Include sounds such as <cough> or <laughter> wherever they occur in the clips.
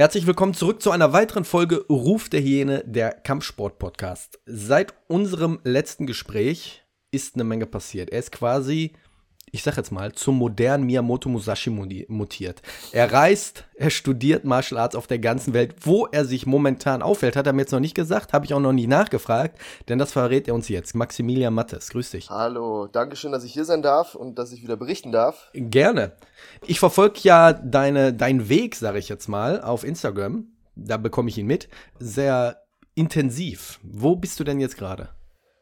Herzlich willkommen zurück zu einer weiteren Folge Ruf der Hyäne, der Kampfsport-Podcast. Seit unserem letzten Gespräch ist eine Menge passiert. Er ist quasi ich sag jetzt mal, zum modernen Miyamoto Musashi mutiert. Er reist, er studiert Martial Arts auf der ganzen Welt. Wo er sich momentan aufhält, hat er mir jetzt noch nicht gesagt, habe ich auch noch nie nachgefragt, denn das verrät er uns jetzt. Maximilian Mattes, grüß dich. Hallo, danke schön, dass ich hier sein darf und dass ich wieder berichten darf. Gerne. Ich verfolge ja deine, deinen Weg, sage ich jetzt mal, auf Instagram. Da bekomme ich ihn mit. Sehr intensiv. Wo bist du denn jetzt gerade?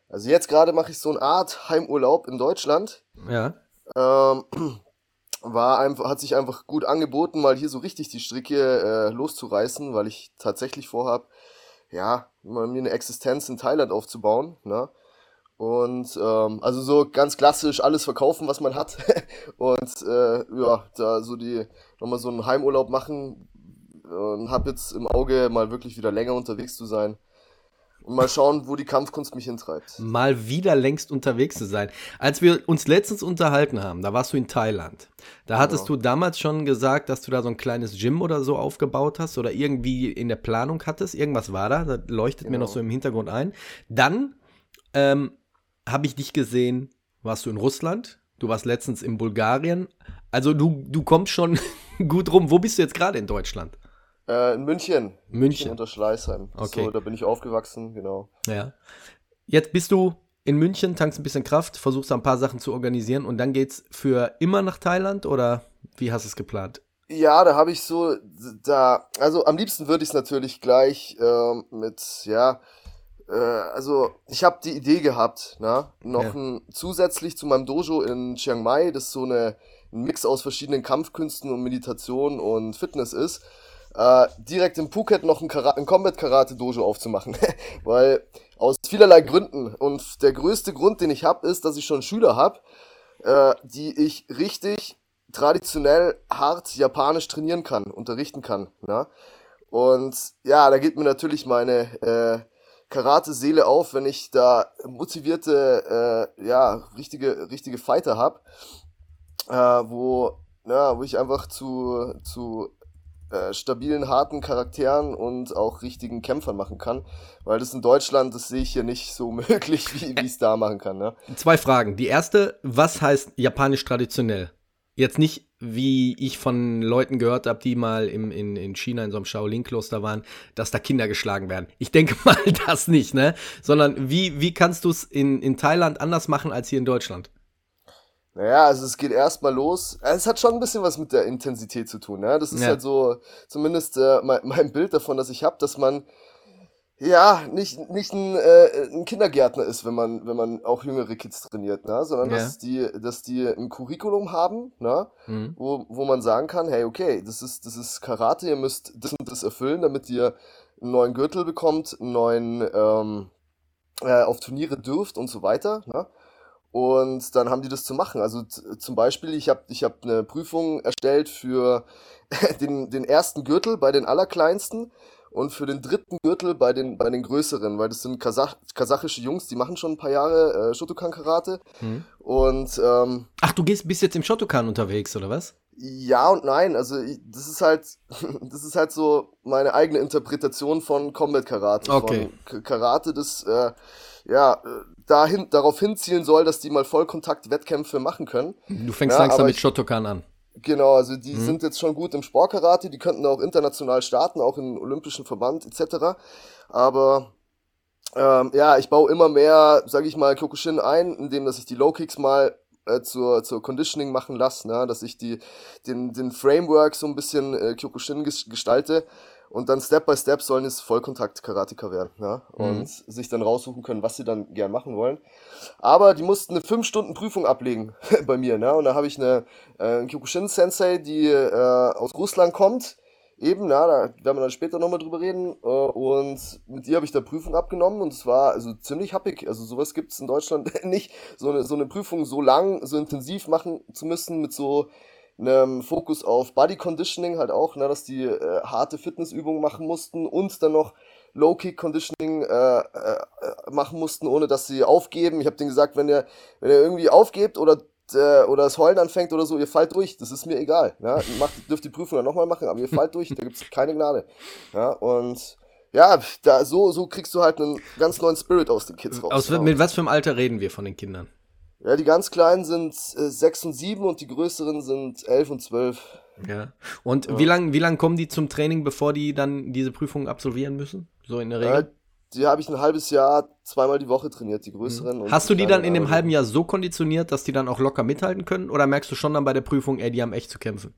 Also jetzt gerade mache ich so eine Art Heimurlaub in Deutschland. Ja. Ähm, <clears throat> war einfach, hat sich einfach gut angeboten, mal hier so richtig die Stricke äh, loszureißen, weil ich tatsächlich vorhab, ja, mir eine Existenz in Thailand aufzubauen, ne? Und ähm, also so ganz klassisch alles verkaufen, was man hat. <laughs> und äh, ja, da so die nochmal so einen Heimurlaub machen und hab jetzt im Auge mal wirklich wieder länger unterwegs zu sein. Und mal schauen, wo die Kampfkunst mich hintreibt. Mal wieder längst unterwegs zu sein. Als wir uns letztens unterhalten haben, da warst du in Thailand. Da hattest ja. du damals schon gesagt, dass du da so ein kleines Gym oder so aufgebaut hast oder irgendwie in der Planung hattest. Irgendwas war da, das leuchtet genau. mir noch so im Hintergrund ein. Dann ähm, habe ich dich gesehen, warst du in Russland, du warst letztens in Bulgarien. Also du, du kommst schon <laughs> gut rum. Wo bist du jetzt gerade in Deutschland? Äh, in München. München. München unter Schleißheim. Okay. So, da bin ich aufgewachsen, genau. Ja. Jetzt bist du in München, tankst ein bisschen Kraft, versuchst ein paar Sachen zu organisieren und dann geht's für immer nach Thailand oder wie hast du es geplant? Ja, da habe ich so, da, also am liebsten würde ich es natürlich gleich ähm, mit, ja, äh, also ich habe die Idee gehabt, na, noch ja. ein, zusätzlich zu meinem Dojo in Chiang Mai, das so eine, ein Mix aus verschiedenen Kampfkünsten und Meditation und Fitness ist, äh, direkt in Phuket noch ein, ein Combat-Karate-Dojo aufzumachen. <laughs> Weil aus vielerlei Gründen. Und der größte Grund, den ich habe, ist, dass ich schon Schüler habe, äh, die ich richtig traditionell hart japanisch trainieren kann, unterrichten kann. Ja? Und ja, da geht mir natürlich meine äh, Karate-Seele auf, wenn ich da motivierte, äh, ja, richtige, richtige Fighter habe, äh, wo, ja, wo ich einfach zu, zu äh, stabilen, harten Charakteren und auch richtigen Kämpfern machen kann. Weil das in Deutschland, das sehe ich hier nicht so <laughs> möglich, wie ich es da machen kann. Ne? Zwei Fragen. Die erste, was heißt japanisch traditionell? Jetzt nicht, wie ich von Leuten gehört habe, die mal im, in, in China in so einem Shaolin-Kloster waren, dass da Kinder geschlagen werden. Ich denke mal <laughs> das nicht, ne? Sondern wie, wie kannst du es in, in Thailand anders machen als hier in Deutschland? Naja, also es geht erstmal los. Es hat schon ein bisschen was mit der Intensität zu tun. Ja? Das ist ja. halt so, zumindest äh, mein, mein, Bild davon, das ich habe, dass man ja nicht, nicht ein, äh, ein Kindergärtner ist, wenn man, wenn man auch jüngere Kids trainiert, ne? sondern ja. dass, die, dass die ein Curriculum haben, ne? Mhm. wo, wo man sagen kann, hey, okay, das ist, das ist Karate, ihr müsst das und das erfüllen, damit ihr einen neuen Gürtel bekommt, einen neuen ähm, äh, auf Turniere dürft und so weiter. Ne? Und dann haben die das zu machen. Also zum Beispiel, ich habe ich hab eine Prüfung erstellt für <laughs> den, den ersten Gürtel bei den Allerkleinsten und für den dritten Gürtel bei den, bei den größeren, weil das sind Kasach kasachische Jungs, die machen schon ein paar Jahre äh, Shotokan-Karate. Hm. Und ähm, Ach, du gehst bist jetzt im Shotokan unterwegs, oder was? Ja und nein, also ich, das ist halt, <laughs> das ist halt so meine eigene Interpretation von Combat Karate. Okay. Von Karate, das äh, ja äh, dahin, darauf hinzielen soll, dass die mal Vollkontakt-Wettkämpfe machen können. Du fängst ja, langsam mit ich, Shotokan an. Genau, also die mhm. sind jetzt schon gut im Sportkarate, die könnten auch international starten, auch im Olympischen Verband etc. Aber ähm, ja, ich baue immer mehr, sage ich mal, Kyokushin ein, indem dass ich die Low Kicks mal äh, zur, zur Conditioning machen lasse, ne? dass ich die, den, den Framework so ein bisschen äh, Kyokushin gestalte und dann Step by Step sollen es Vollkontakt-Karateka werden ja? und mhm. sich dann raussuchen können, was sie dann gern machen wollen. Aber die mussten eine 5 Stunden Prüfung ablegen <laughs> bei mir ne? und da habe ich eine äh, Kyokushin-Sensei, die äh, aus Russland kommt, Eben, ja, da werden wir dann später nochmal drüber reden. Äh, und mit ihr habe ich da Prüfung abgenommen und es war also ziemlich happig. Also sowas gibt es in Deutschland <laughs> nicht, so eine, so eine Prüfung so lang, so intensiv machen zu müssen mit so einem Fokus auf Body Conditioning halt auch, ne, dass die äh, harte Fitnessübungen machen mussten und dann noch Low Kick Conditioning äh, äh, machen mussten, ohne dass sie aufgeben. Ich habe denen gesagt, wenn ihr wenn ihr irgendwie aufgebt oder äh, oder das Heulen anfängt oder so, ihr fallt durch, das ist mir egal. Ja? Macht, dürft die Prüfung dann nochmal machen, aber ihr fallt durch, da gibt's keine Gnade. Ja, und ja, da, so, so kriegst du halt einen ganz neuen Spirit aus den Kids raus. Aus, mit was für einem Alter reden wir von den Kindern? Ja, die ganz kleinen sind äh, 6 und 7 und die größeren sind 11 und 12. Ja. Und ja. wie lange wie lang kommen die zum Training, bevor die dann diese Prüfung absolvieren müssen? So in der Regel? Äh, die habe ich ein halbes Jahr zweimal die Woche trainiert, die größeren. Mhm. Hast du die dann in dem halben Jahr so konditioniert, dass die dann auch locker mithalten können? Oder merkst du schon dann bei der Prüfung, ey, die haben echt zu kämpfen?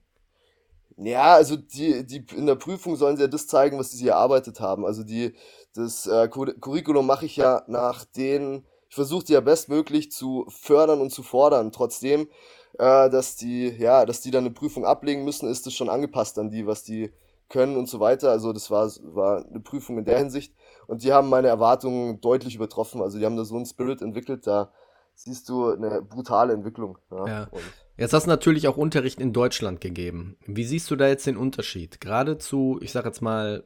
Ja, also die, die in der Prüfung sollen sie ja das zeigen, was sie erarbeitet haben. Also die, das äh, Curriculum mache ich ja nach den, ich versuche die ja bestmöglich zu fördern und zu fordern. Trotzdem, äh, dass die, ja, dass die dann eine Prüfung ablegen müssen, ist das schon angepasst an die, was die können und so weiter. Also das war, war eine Prüfung in der Hinsicht. Und die haben meine Erwartungen deutlich übertroffen. Also die haben da so einen Spirit entwickelt, da siehst du eine brutale Entwicklung. Ja. ja. Jetzt hast du natürlich auch Unterricht in Deutschland gegeben. Wie siehst du da jetzt den Unterschied? Gerade zu, ich sag jetzt mal,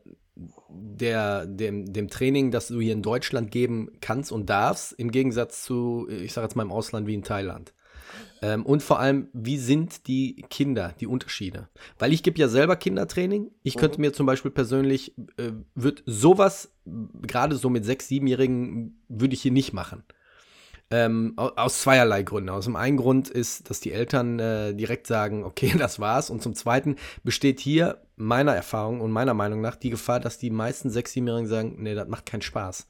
der, dem, dem Training, das du hier in Deutschland geben kannst und darfst, im Gegensatz zu, ich sag jetzt mal im Ausland wie in Thailand. Ähm, und vor allem, wie sind die Kinder, die Unterschiede? Weil ich gebe ja selber Kindertraining. Ich mhm. könnte mir zum Beispiel persönlich, äh, wird sowas, gerade so mit sechs, siebenjährigen, würde ich hier nicht machen. Ähm, aus zweierlei Gründen. Aus dem einen Grund ist, dass die Eltern äh, direkt sagen, <laughs> okay, das war's. Und zum zweiten besteht hier meiner Erfahrung und meiner Meinung nach die Gefahr, dass die meisten sechs, siebenjährigen sagen, nee, das macht keinen Spaß.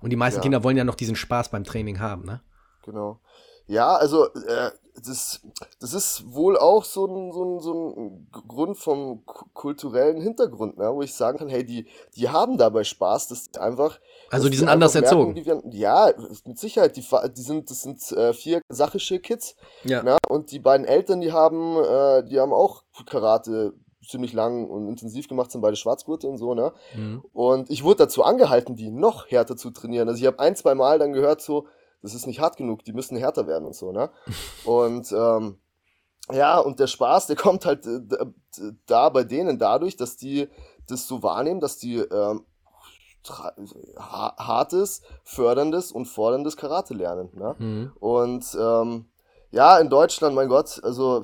Und die meisten ja. Kinder wollen ja noch diesen Spaß beim Training haben, ne? Genau. Ja, also äh, das, das ist wohl auch so ein, so ein, so ein Grund vom kulturellen Hintergrund, ne, wo ich sagen kann, hey, die, die haben dabei Spaß, das ist einfach. Also die sind anders merken, erzogen. Die werden, ja, mit Sicherheit, die, die sind, das sind äh, vier sachische Kids. Ja. Ne, und die beiden Eltern, die haben, äh, die haben auch Karate ziemlich lang und intensiv gemacht, sind beide Schwarzgurte und so, ne? Mhm. Und ich wurde dazu angehalten, die noch härter zu trainieren. Also ich habe ein, zwei Mal dann gehört so, das ist nicht hart genug, die müssen härter werden und so, ne? Und ähm, ja, und der Spaß, der <laughs> kommt halt äh, da bei denen dadurch, dass die das so wahrnehmen, dass die ähm, hartes, förderndes und forderndes Karate lernen. Ne? Mhm. Und ähm, ja, in Deutschland, mein Gott, also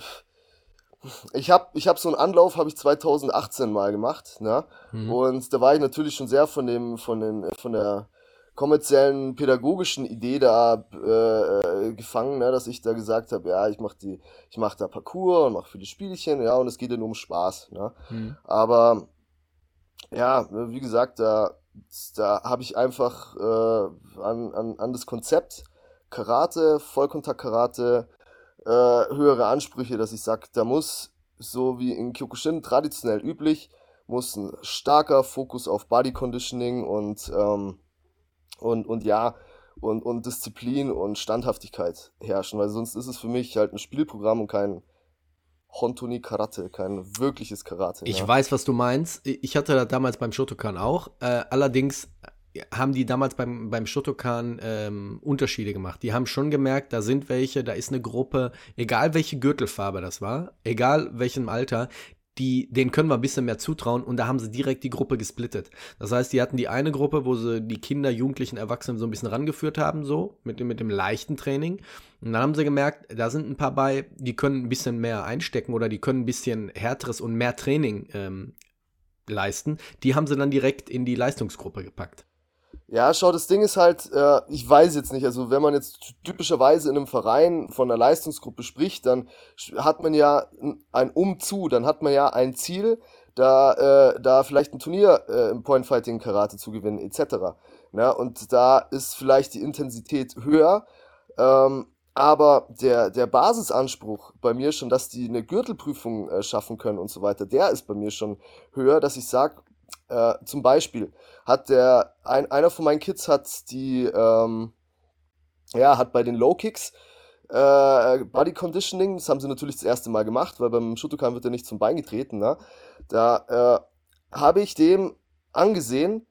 ich habe ich hab so einen Anlauf, habe ich 2018 mal gemacht, ne? Mhm. Und da war ich natürlich schon sehr von dem, von den, von der kommerziellen pädagogischen Idee da äh, äh, gefangen, ne, dass ich da gesagt habe, ja, ich mache die, ich mache da Parcours und mache viele Spielchen, ja, und es geht ja nur um Spaß, ne? Mhm. Aber ja, wie gesagt, da, da habe ich einfach äh, an, an, an das Konzept Karate, Vollkontakt-Karate, äh, höhere Ansprüche, dass ich sage, da muss, so wie in Kyokushin traditionell üblich, muss ein starker Fokus auf Body Conditioning und ähm, und, und ja, und, und Disziplin und Standhaftigkeit herrschen, weil sonst ist es für mich halt ein Spielprogramm und kein Hontoni Karate, kein wirkliches Karate. Ich ja. weiß, was du meinst. Ich hatte das damals beim Shotokan auch. Äh, allerdings haben die damals beim, beim Shotokan ähm, Unterschiede gemacht. Die haben schon gemerkt, da sind welche, da ist eine Gruppe, egal welche Gürtelfarbe das war, egal welchem Alter, die, denen können wir ein bisschen mehr zutrauen und da haben sie direkt die Gruppe gesplittet. Das heißt, die hatten die eine Gruppe, wo sie die Kinder, Jugendlichen, Erwachsenen so ein bisschen rangeführt haben, so, mit dem, mit dem leichten Training. Und dann haben sie gemerkt, da sind ein paar bei, die können ein bisschen mehr einstecken oder die können ein bisschen härteres und mehr Training ähm, leisten. Die haben sie dann direkt in die Leistungsgruppe gepackt. Ja, schau, das Ding ist halt, äh, ich weiß jetzt nicht, also wenn man jetzt typischerweise in einem Verein von einer Leistungsgruppe spricht, dann hat man ja ein Umzu, dann hat man ja ein Ziel, da, äh, da vielleicht ein Turnier äh, im Point Fighting Karate zu gewinnen, etc. Na, und da ist vielleicht die Intensität höher, ähm, aber der, der Basisanspruch bei mir schon, dass die eine Gürtelprüfung äh, schaffen können und so weiter, der ist bei mir schon höher, dass ich sage, äh, zum Beispiel hat der, ein, einer von meinen Kids hat die, ähm, ja, hat bei den Low Kicks äh, Body Conditioning, das haben sie natürlich das erste Mal gemacht, weil beim Shotokan wird er nicht zum Bein getreten, ne? Da äh, habe ich dem angesehen,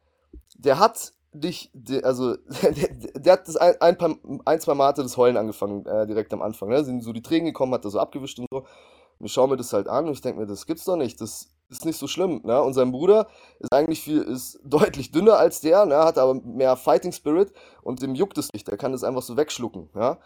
der hat dich, also <laughs> der, der, hat das ein, ein, paar, ein, zwei Mal hatte das Heulen angefangen, äh, direkt am Anfang. Ne? Sind so die Tränen gekommen, hat er so abgewischt und so. Schaue mir das halt an und ich denke mir, das gibt's doch nicht. Das ist nicht so schlimm. Ne? Und sein Bruder ist eigentlich viel, ist <laughs> deutlich dünner als der, ne? hat aber mehr Fighting Spirit und dem juckt es nicht. Der kann das einfach so wegschlucken. Ja?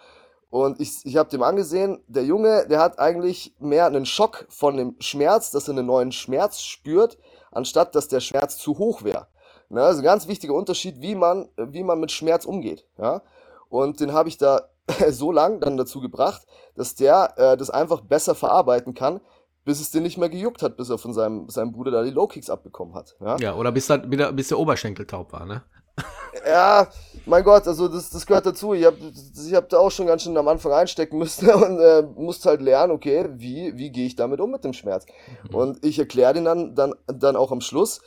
Und ich, ich habe dem angesehen, der Junge, der hat eigentlich mehr einen Schock von dem Schmerz, dass er einen neuen Schmerz spürt, anstatt dass der Schmerz zu hoch wäre. Ne? Also ein ganz wichtiger Unterschied, wie man, wie man mit Schmerz umgeht. Ja? Und den habe ich da <laughs> so lang dann dazu gebracht, dass der äh, das einfach besser verarbeiten kann, bis es den nicht mehr gejuckt hat, bis er von seinem, seinem Bruder da die Low Kicks abbekommen hat. Ja, ja oder bis, dann, bis der Oberschenkel taub war, ne? <laughs> ja, mein Gott, also das, das gehört dazu. Ich habe ich hab da auch schon ganz schön am Anfang einstecken müssen <laughs> und äh, musste halt lernen, okay, wie, wie gehe ich damit um mit dem Schmerz? Mhm. Und ich erkläre den dann, dann, dann auch am Schluss,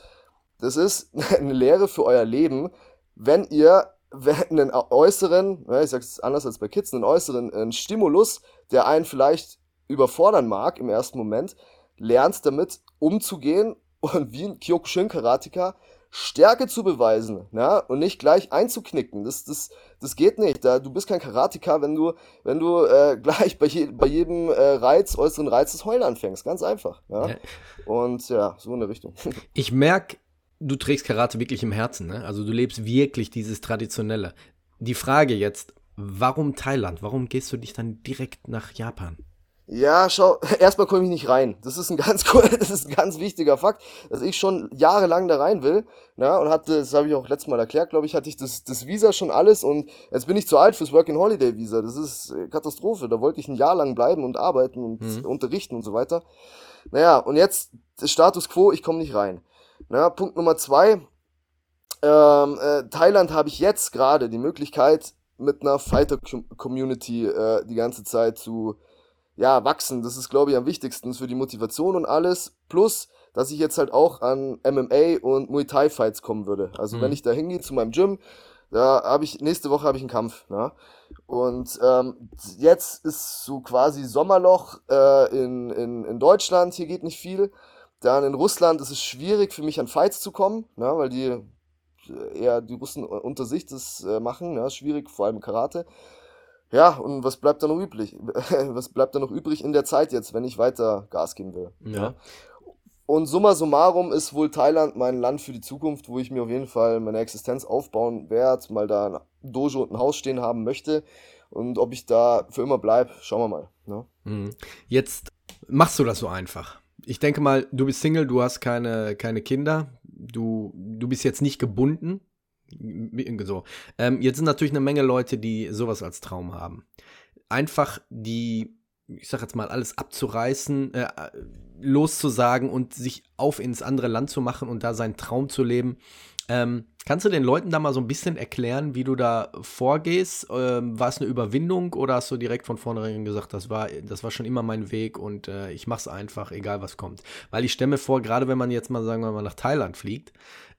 das ist eine Lehre für euer Leben, wenn ihr einen äußeren, ich sage es anders als bei Kids, einen äußeren einen Stimulus, der einen vielleicht überfordern mag im ersten Moment, lernt damit umzugehen und wie ein Kyokushin-Karateka Stärke zu beweisen, ja, und nicht gleich einzuknicken. Das, das, das geht nicht. Da, du bist kein Karateka, wenn du, wenn du äh, <laughs> gleich bei, je, bei jedem äh, Reiz, äußeren Reiz das Heulen anfängst. Ganz einfach. Ja? ja. Und ja, so in der Richtung. Ich merke, du trägst Karate wirklich im Herzen, ne? Also du lebst wirklich dieses Traditionelle. Die Frage jetzt, warum Thailand? Warum gehst du dich dann direkt nach Japan? Ja, schau, <laughs> erstmal komme ich nicht rein. Das ist ein ganz <laughs> das ist ein ganz wichtiger Fakt, dass ich schon jahrelang da rein will. Na, und hatte, das habe ich auch letztes Mal erklärt, glaube ich, hatte ich das, das Visa schon alles und jetzt bin ich zu alt fürs Working Holiday Visa. Das ist äh, Katastrophe. Da wollte ich ein Jahr lang bleiben und arbeiten und mhm. unterrichten und so weiter. Naja, und jetzt Status quo, ich komme nicht rein. Na, Punkt Nummer zwei. Ähm, äh, Thailand habe ich jetzt gerade die Möglichkeit, mit einer Fighter-Community äh, die ganze Zeit zu ja, wachsen. Das ist, glaube ich, am wichtigsten für die Motivation und alles. Plus, dass ich jetzt halt auch an MMA und Muay Thai Fights kommen würde. Also mhm. wenn ich da hingehe zu meinem Gym, da habe ich nächste Woche habe ich einen Kampf. Ne? Und ähm, jetzt ist so quasi Sommerloch äh, in, in, in Deutschland. Hier geht nicht viel. Dann in Russland ist es schwierig für mich an Fights zu kommen, ne? weil die äh, eher die Russen unter sich das äh, machen. Ne? Schwierig, vor allem Karate. Ja, und was bleibt da noch übrig? <laughs> was bleibt da noch übrig in der Zeit jetzt, wenn ich weiter Gas geben will? Ja. Und summa summarum ist wohl Thailand mein Land für die Zukunft, wo ich mir auf jeden Fall meine Existenz aufbauen werde, mal da ein Dojo und ein Haus stehen haben möchte. Und ob ich da für immer bleibe, schauen wir mal. Ne? Mhm. Jetzt machst du das so einfach. Ich denke mal, du bist Single, du hast keine, keine Kinder, du, du bist jetzt nicht gebunden so. Ähm, jetzt sind natürlich eine Menge Leute, die sowas als Traum haben. Einfach die, ich sag jetzt mal, alles abzureißen, äh, loszusagen und sich auf ins andere Land zu machen und da seinen Traum zu leben. Ähm, kannst du den Leuten da mal so ein bisschen erklären, wie du da vorgehst? Ähm, war es eine Überwindung oder hast du direkt von vornherein gesagt, das war, das war schon immer mein Weg und äh, ich mach's einfach, egal was kommt? Weil ich stelle mir vor, gerade wenn man jetzt mal, sagen wir mal, nach Thailand fliegt,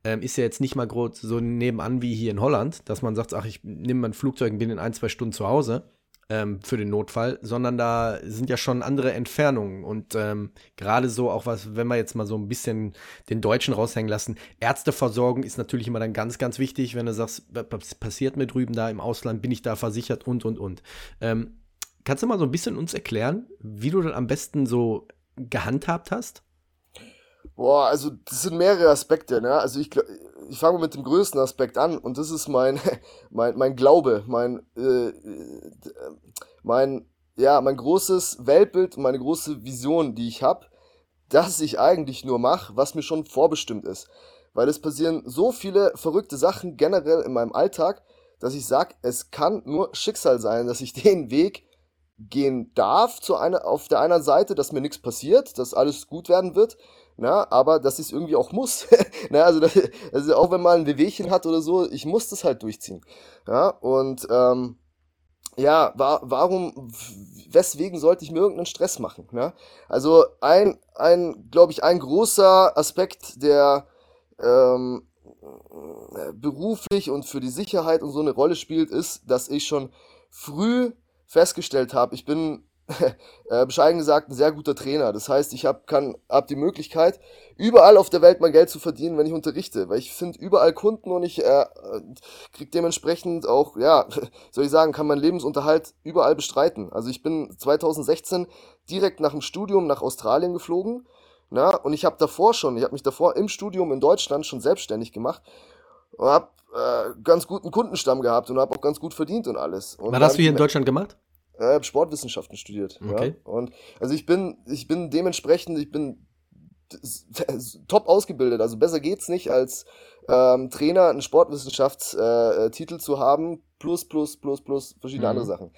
ähm, ist ja jetzt nicht mal groß so nebenan wie hier in Holland, dass man sagt, ach, ich nehme mein Flugzeug und bin in ein, zwei Stunden zu Hause ähm, für den Notfall, sondern da sind ja schon andere Entfernungen. Und ähm, gerade so auch was, wenn wir jetzt mal so ein bisschen den Deutschen raushängen lassen, Ärzteversorgung ist natürlich immer dann ganz, ganz wichtig, wenn du sagst, was passiert mir drüben da im Ausland, bin ich da versichert und, und, und. Ähm, kannst du mal so ein bisschen uns erklären, wie du dann am besten so gehandhabt hast? Boah, also das sind mehrere Aspekte, ne? Also ich, ich fange mit dem größten Aspekt an und das ist mein, <laughs> mein, mein Glaube, mein, äh, mein, ja, mein großes Weltbild meine große Vision, die ich habe, dass ich eigentlich nur mache, was mir schon vorbestimmt ist. Weil es passieren so viele verrückte Sachen generell in meinem Alltag, dass ich sage, es kann nur Schicksal sein, dass ich <laughs> den Weg gehen darf zu einer, auf der einen Seite, dass mir nichts passiert, dass alles gut werden wird na, aber dass ich es irgendwie auch muss. <laughs> na, also, das, <laughs> also auch wenn man ein Wehwehchen hat oder so, ich muss das halt durchziehen. Ja, und ähm, ja, wa warum, weswegen sollte ich mir irgendeinen Stress machen? Ne? Also ein, ein glaube ich, ein großer Aspekt, der ähm, beruflich und für die Sicherheit und so eine Rolle spielt, ist, dass ich schon früh festgestellt habe, ich bin <laughs> äh, bescheiden gesagt ein sehr guter Trainer. Das heißt, ich habe hab die Möglichkeit, überall auf der Welt mein Geld zu verdienen, wenn ich unterrichte, weil ich finde überall Kunden und ich äh, kriege dementsprechend auch, ja, <laughs> soll ich sagen, kann meinen Lebensunterhalt überall bestreiten. Also ich bin 2016 direkt nach dem Studium nach Australien geflogen, na, und ich habe davor schon, ich habe mich davor im Studium in Deutschland schon selbstständig gemacht und habe äh, ganz guten Kundenstamm gehabt und habe auch ganz gut verdient und alles. Und Was hast du hier in Deutschland gemacht? Äh, Sportwissenschaften studiert. Okay. Ja? Und also ich bin, ich bin dementsprechend, ich bin top ausgebildet. Also besser geht's nicht, als ähm, Trainer einen Sportwissenschaftstitel äh, zu haben, plus, plus, plus, plus verschiedene mhm. andere Sachen.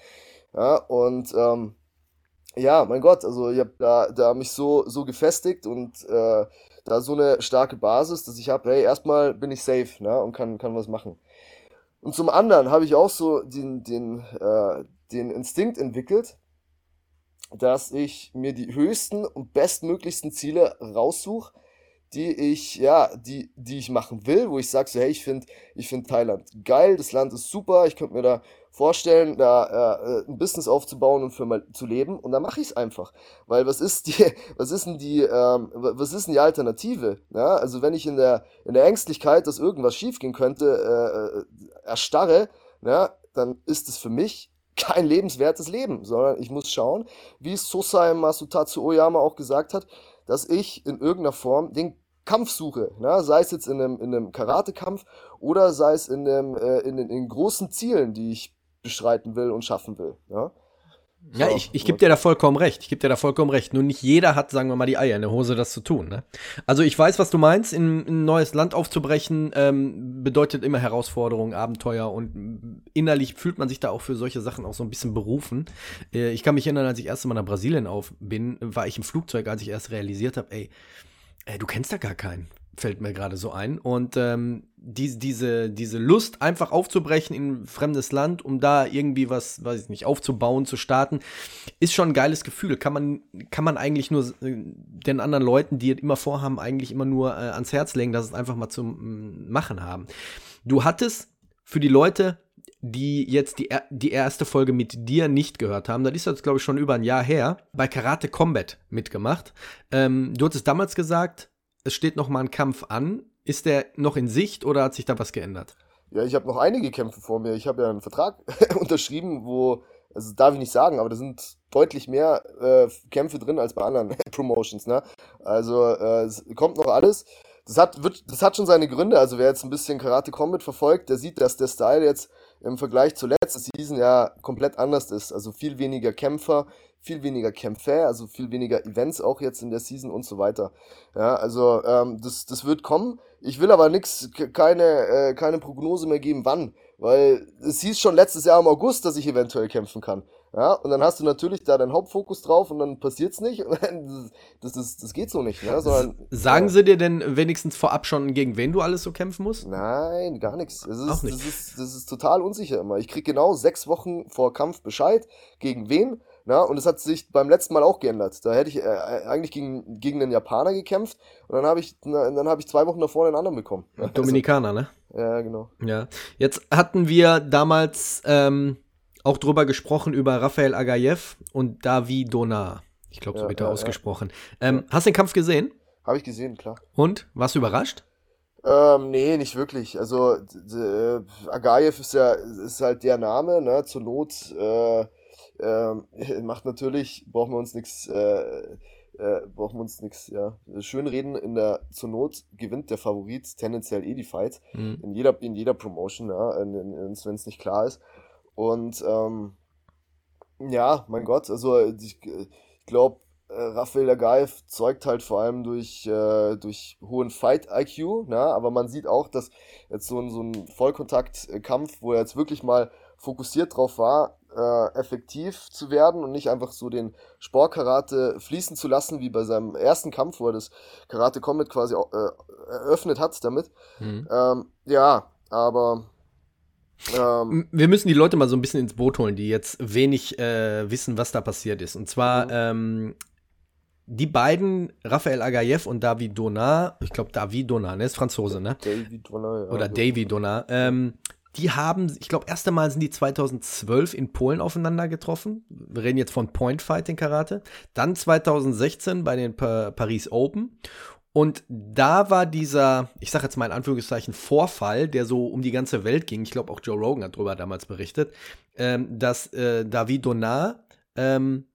Ja, und ähm, ja, mein Gott, also ich habe da, da mich so, so gefestigt und äh, da so eine starke Basis, dass ich habe, hey, erstmal bin ich safe ne, und kann, kann was machen. Und zum anderen habe ich auch so den, den, äh, den Instinkt entwickelt, dass ich mir die höchsten und bestmöglichsten Ziele raussuche, die ich, ja, die, die ich machen will, wo ich sage so, hey, ich finde ich find Thailand geil, das Land ist super, ich könnte mir da vorstellen, da äh, ein Business aufzubauen und für mal zu leben und dann mache ich es einfach. Weil was ist die, <laughs> was ist denn die, ähm, was ist denn die Alternative? Ja? Also wenn ich in der, in der Ängstlichkeit, dass irgendwas schiefgehen könnte, äh, äh erstarre, ja, dann ist es für mich kein lebenswertes Leben, sondern ich muss schauen, wie Sosai Masutatsu Oyama auch gesagt hat, dass ich in irgendeiner Form den Kampf suche, ne? sei es jetzt in einem, in einem Karate-Kampf oder sei es in, einem, äh, in, in, in großen Zielen, die ich bestreiten will und schaffen will. Ja? Ja, so, ich, ich gebe dir da vollkommen recht. Ich gebe dir da vollkommen recht. Nur nicht jeder hat, sagen wir mal, die Eier in der Hose, das zu tun. Ne? Also ich weiß, was du meinst. In, in ein neues Land aufzubrechen ähm, bedeutet immer Herausforderungen, Abenteuer und innerlich fühlt man sich da auch für solche Sachen auch so ein bisschen berufen. Äh, ich kann mich erinnern, als ich erst mal nach Brasilien auf bin, war ich im Flugzeug, als ich erst realisiert habe, ey, ey, du kennst da gar keinen fällt mir gerade so ein. Und ähm, die, diese, diese Lust, einfach aufzubrechen in ein fremdes Land, um da irgendwie was, weiß ich nicht, aufzubauen, zu starten, ist schon ein geiles Gefühl. Kann man, kann man eigentlich nur äh, den anderen Leuten, die immer vorhaben, eigentlich immer nur äh, ans Herz legen, dass es einfach mal zum äh, Machen haben. Du hattest für die Leute, die jetzt die, die erste Folge mit dir nicht gehört haben, das ist jetzt, glaube ich, schon über ein Jahr her, bei Karate Combat mitgemacht. Ähm, du hattest damals gesagt, es steht noch mal ein Kampf an. Ist der noch in Sicht oder hat sich da was geändert? Ja, ich habe noch einige Kämpfe vor mir. Ich habe ja einen Vertrag <laughs> unterschrieben, wo, also darf ich nicht sagen, aber da sind deutlich mehr äh, Kämpfe drin als bei anderen <laughs> Promotions. Ne? Also äh, es kommt noch alles. Das hat, wird, das hat schon seine Gründe. Also wer jetzt ein bisschen Karate Combat verfolgt, der sieht, dass der Style jetzt im Vergleich zur letzten Season ja komplett anders ist. Also viel weniger Kämpfer, viel weniger Kämpfe, also viel weniger Events auch jetzt in der Season und so weiter. Ja, also ähm, das, das wird kommen. Ich will aber nix, keine, äh, keine Prognose mehr geben, wann. Weil es hieß schon letztes Jahr im August, dass ich eventuell kämpfen kann. Ja, und dann hast du natürlich da deinen Hauptfokus drauf und dann passiert's nicht. <laughs> Das, das, das geht so nicht. Ne? Sondern, Sagen ja. sie dir denn wenigstens vorab schon, gegen wen du alles so kämpfen musst? Nein, gar nichts. Das ist, Auch nicht. Das, ist, das ist total unsicher immer. Ich krieg genau sechs Wochen vor Kampf Bescheid, gegen wen. Na, und es hat sich beim letzten Mal auch geändert. Da hätte ich äh, eigentlich gegen, gegen einen Japaner gekämpft und dann habe ich, dann hab ich zwei Wochen davor einen anderen bekommen. Dominikaner, ne? Ja, genau. Ja. Jetzt hatten wir damals ähm, auch drüber gesprochen, über Rafael Agayev und David Donar. Ich glaube, so ja, wird er ja, ausgesprochen. Ja. Ähm, hast du den Kampf gesehen? Habe ich gesehen, klar. Und? Warst du überrascht? Ähm, nee, nicht wirklich. Also äh, Agayev ist ja ist halt der Name, ne? Zur Not äh, äh, <laughs> macht natürlich, brauchen wir uns nichts äh, äh, brauchen wir uns nichts ja, schönreden. In der zur Not gewinnt der Favorit tendenziell eh die Fight. Mhm. In, jeder, in jeder Promotion, ja, wenn es nicht klar ist. Und ähm, ja, mein Gott, also ich, ich glaube, äh, Rafael Lagaev zeugt halt vor allem durch, äh, durch hohen Fight-IQ, ne? aber man sieht auch, dass jetzt so ein, so ein Vollkontakt-Kampf, wo er jetzt wirklich mal fokussiert drauf war, äh, effektiv zu werden und nicht einfach so den Sportkarate fließen zu lassen, wie bei seinem ersten Kampf, wo er das Karate Combat quasi äh, eröffnet hat damit. Mhm. Ähm, ja, aber Ähm, Wir müssen die Leute mal so ein bisschen ins Boot holen, die jetzt wenig äh, wissen, was da passiert ist. Und zwar mhm. ähm, die beiden, Raphael Agayev und David Donat, ich glaube David Donat, ne, ist Franzose, ne? David Donat, ja. Oder David Donat, ähm, die haben, ich glaube, erste Mal sind die 2012 in Polen aufeinander getroffen. Wir reden jetzt von Point Fighting Karate. Dann 2016 bei den pa Paris Open. Und da war dieser, ich sage jetzt mal in Anführungszeichen, Vorfall, der so um die ganze Welt ging. Ich glaube, auch Joe Rogan hat darüber damals berichtet, ähm, dass äh, David Donat ähm,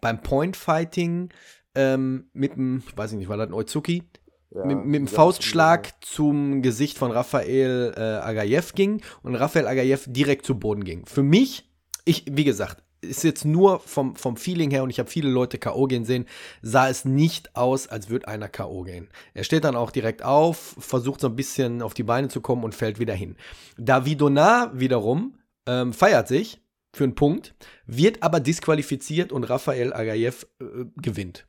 beim Point Fighting ähm, mit dem, ich weiß nicht, war das ein Oizuki, ja, mit, mit dem Faustschlag ja. zum Gesicht von Raphael äh, Agayev ging und Raphael Agayev direkt zu Boden ging. Für mich, ich, wie gesagt, ist jetzt nur vom, vom Feeling her und ich habe viele Leute K.O. gehen sehen, sah es nicht aus, als würde einer K.O. gehen. Er steht dann auch direkt auf, versucht so ein bisschen auf die Beine zu kommen und fällt wieder hin. Davidona wiederum ähm, feiert sich für einen Punkt, wird aber disqualifiziert und Raphael Agayev äh, gewinnt.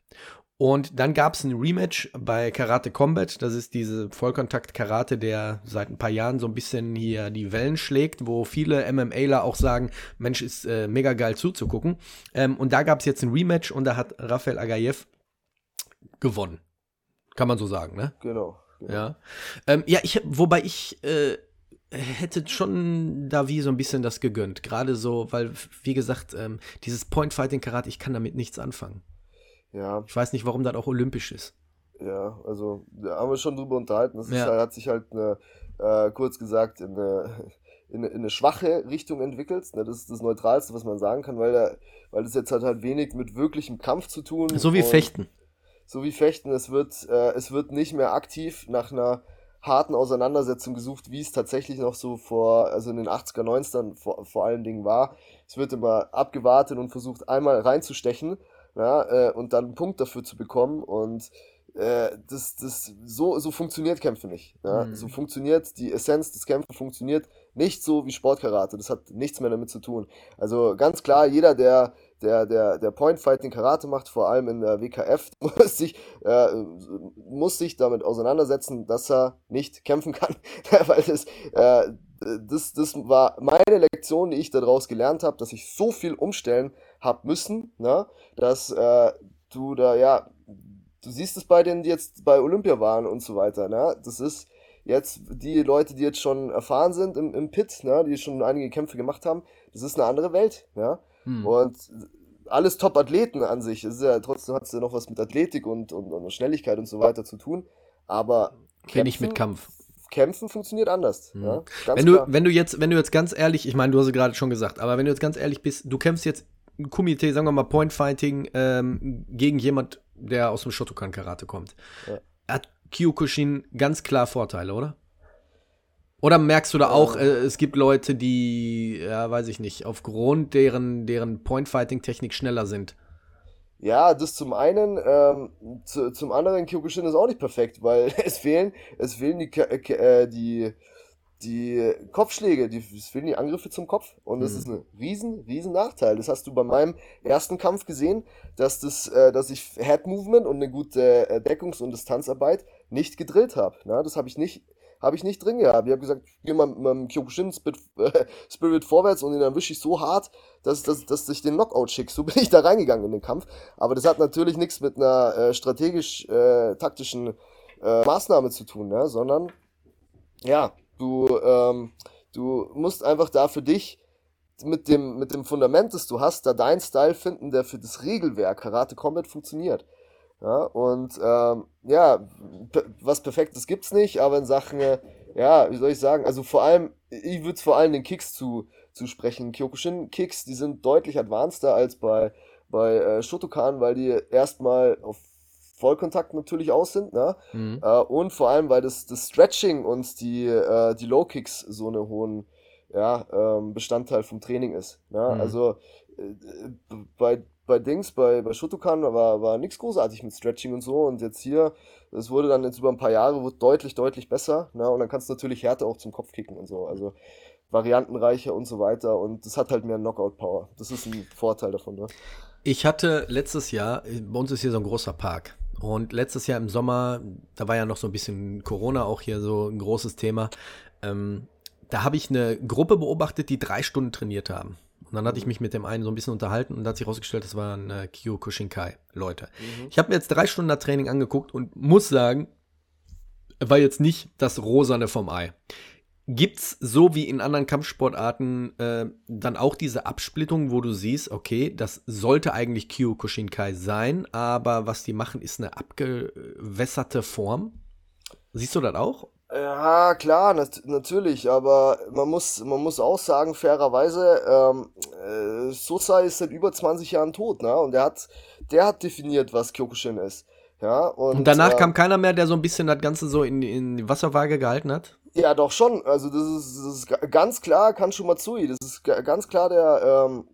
Und dann gab es ein Rematch bei Karate Combat. Das ist diese Vollkontakt-Karate, der seit ein paar Jahren so ein bisschen hier die Wellen schlägt, wo viele MMAler auch sagen, Mensch, ist äh, mega geil zuzugucken. Ähm, und da gab es jetzt ein Rematch und da hat Rafael Agayev gewonnen. Kann man so sagen, ne? Genau. genau. Ja. Ähm, ja, ich, wobei ich äh, hätte schon da wie so ein bisschen das gegönnt. Gerade so, weil, wie gesagt, ähm, dieses Point-Fighting-Karate, ich kann damit nichts anfangen. Ja. Ich weiß nicht, warum das auch olympisch ist. Ja, also da haben wir schon drüber unterhalten. Das ja. halt, hat sich halt eine, äh, kurz gesagt in eine, in eine, in eine, schwache Richtung entwickelt. Ne? Das ist das Neutralste, was man sagen kann, weil, der, weil das jetzt hat halt wenig mit wirklichem Kampf zu tun. So wie Fechten. So wie Fechten. Es wird, äh, es wird nicht mehr aktiv nach einer harten Auseinandersetzung gesucht, wie es tatsächlich noch so vor, also in den 80er, 90ern vor, vor allen Dingen war. Es wird immer abgewartet und versucht einmal reinzustechen ja, äh, und dann einen Punkt dafür zu bekommen und äh, das, das, so, so funktioniert Kämpfe nicht. Ja? Mhm. So funktioniert die Essenz des Kämpfen funktioniert nicht so wie Sportkarate. Das hat nichts mehr damit zu tun. Also ganz klar, jeder, der, der, der, der Point Fighting Karate macht, vor allem in der WKF, <laughs> muss sich, äh, muss sich damit auseinandersetzen, dass er nicht kämpfen kann. <laughs> Weil das, äh, das, das war meine Lektion, die ich daraus gelernt habe, dass ich so viel umstellen habe müssen, ne? dass äh, du da, ja, du siehst es bei denen, die jetzt bei Olympia waren und so weiter. Ne? Das ist jetzt die Leute, die jetzt schon erfahren sind im, im Pit, ne? die schon einige Kämpfe gemacht haben, das ist eine andere Welt. Ja? Hm. Und alles Top-Athleten an sich. Es ist ja, trotzdem hat es ja noch was mit Athletik und, und, und Schnelligkeit und so weiter zu tun. Aber Kämpfen, nicht mit Kampf. Kämpfen funktioniert anders. Mhm. Ja? wenn, du, wenn, du jetzt, wenn du jetzt ganz ehrlich, ich meine, du hast es gerade schon gesagt, aber wenn du jetzt ganz ehrlich bist, du kämpfst jetzt Kumite, sagen wir mal Point Fighting, ähm, gegen jemand, der aus dem Shotokan Karate kommt. Ja. Hat Kyokushin ganz klar Vorteile, oder? Oder merkst du da auch, äh, es gibt Leute, die, ja, weiß ich nicht, aufgrund deren, deren Point-Fighting-Technik schneller sind? Ja, das zum einen, ähm, zu, zum anderen, Kyokushin ist auch nicht perfekt, weil <laughs> es fehlen, es fehlen die, äh, die die Kopfschläge, die, es fehlen die Angriffe zum Kopf. Und das mhm. ist ein riesen, riesen Nachteil. Das hast du bei meinem ersten Kampf gesehen, dass das, äh, dass ich Head Movement und eine gute äh, Deckungs- und Distanzarbeit nicht gedrillt habe. Ne? Das habe ich nicht, habe ich nicht drin gehabt. Ich habe gesagt, ich gehe mal mit meinem Kyokushin Spirit, äh, <laughs> Spirit vorwärts und den erwische ich so hart, dass, dass, dass ich den Knockout schicke. So <laughs> bin ich da reingegangen in den Kampf. Aber das hat natürlich nichts mit einer äh, strategisch-taktischen äh, äh, Maßnahme zu tun, ne? sondern ja, Du, ähm, du musst einfach da für dich mit dem, mit dem Fundament, das du hast, da deinen Style finden, der für das Regelwerk Karate Combat funktioniert. Ja, und ähm, ja, was Perfektes gibt's nicht, aber in Sachen, äh, ja, wie soll ich sagen, also vor allem, ich würde vor allem den Kicks zu, zu sprechen. Kyokushin-Kicks, die sind deutlich advanceder als bei, bei äh, Shotokan, weil die erstmal auf Vollkontakt natürlich aus sind, ne? Mhm. Äh, und vor allem, weil das, das Stretching und die, äh, die Low Kicks so eine hohen ja, ähm, Bestandteil vom Training ist. Ne? Mhm. Also äh, bei, bei Dings, bei, bei Shotokan war, war nichts großartig mit Stretching und so. Und jetzt hier, das wurde dann jetzt über ein paar Jahre wird deutlich, deutlich besser. Ne? Und dann kannst du natürlich Härte auch zum Kopf kicken und so. Also variantenreicher und so weiter. Und das hat halt mehr Knockout-Power. Das ist ein Vorteil davon. Ne? Ich hatte letztes Jahr, bei uns ist hier so ein großer Park. Und letztes Jahr im Sommer, da war ja noch so ein bisschen Corona auch hier so ein großes Thema. Ähm, da habe ich eine Gruppe beobachtet, die drei Stunden trainiert haben. Und dann hatte ich mich mit dem einen so ein bisschen unterhalten und da hat sich herausgestellt, das waren äh, Kyokushinkai Leute. Mhm. Ich habe mir jetzt drei Stunden das Training angeguckt und muss sagen, war jetzt nicht das Rosane vom Ei. Gibt's so wie in anderen Kampfsportarten äh, dann auch diese Absplittung, wo du siehst, okay, das sollte eigentlich Kyokushinkai sein, aber was die machen, ist eine abgewässerte Form? Siehst du das auch? Ja, klar, nat natürlich, aber man muss, man muss auch sagen, fairerweise, ähm, äh, Sosa ist seit über 20 Jahren tot, ne? Und der hat, der hat definiert, was Kyokushin ist. Ja, und, und danach äh, kam keiner mehr, der so ein bisschen das Ganze so in, in die Wasserwaage gehalten hat? Ja, doch schon. Also das ist, das ist ganz klar Kanshu Matsui. Das ist ganz klar der, ähm,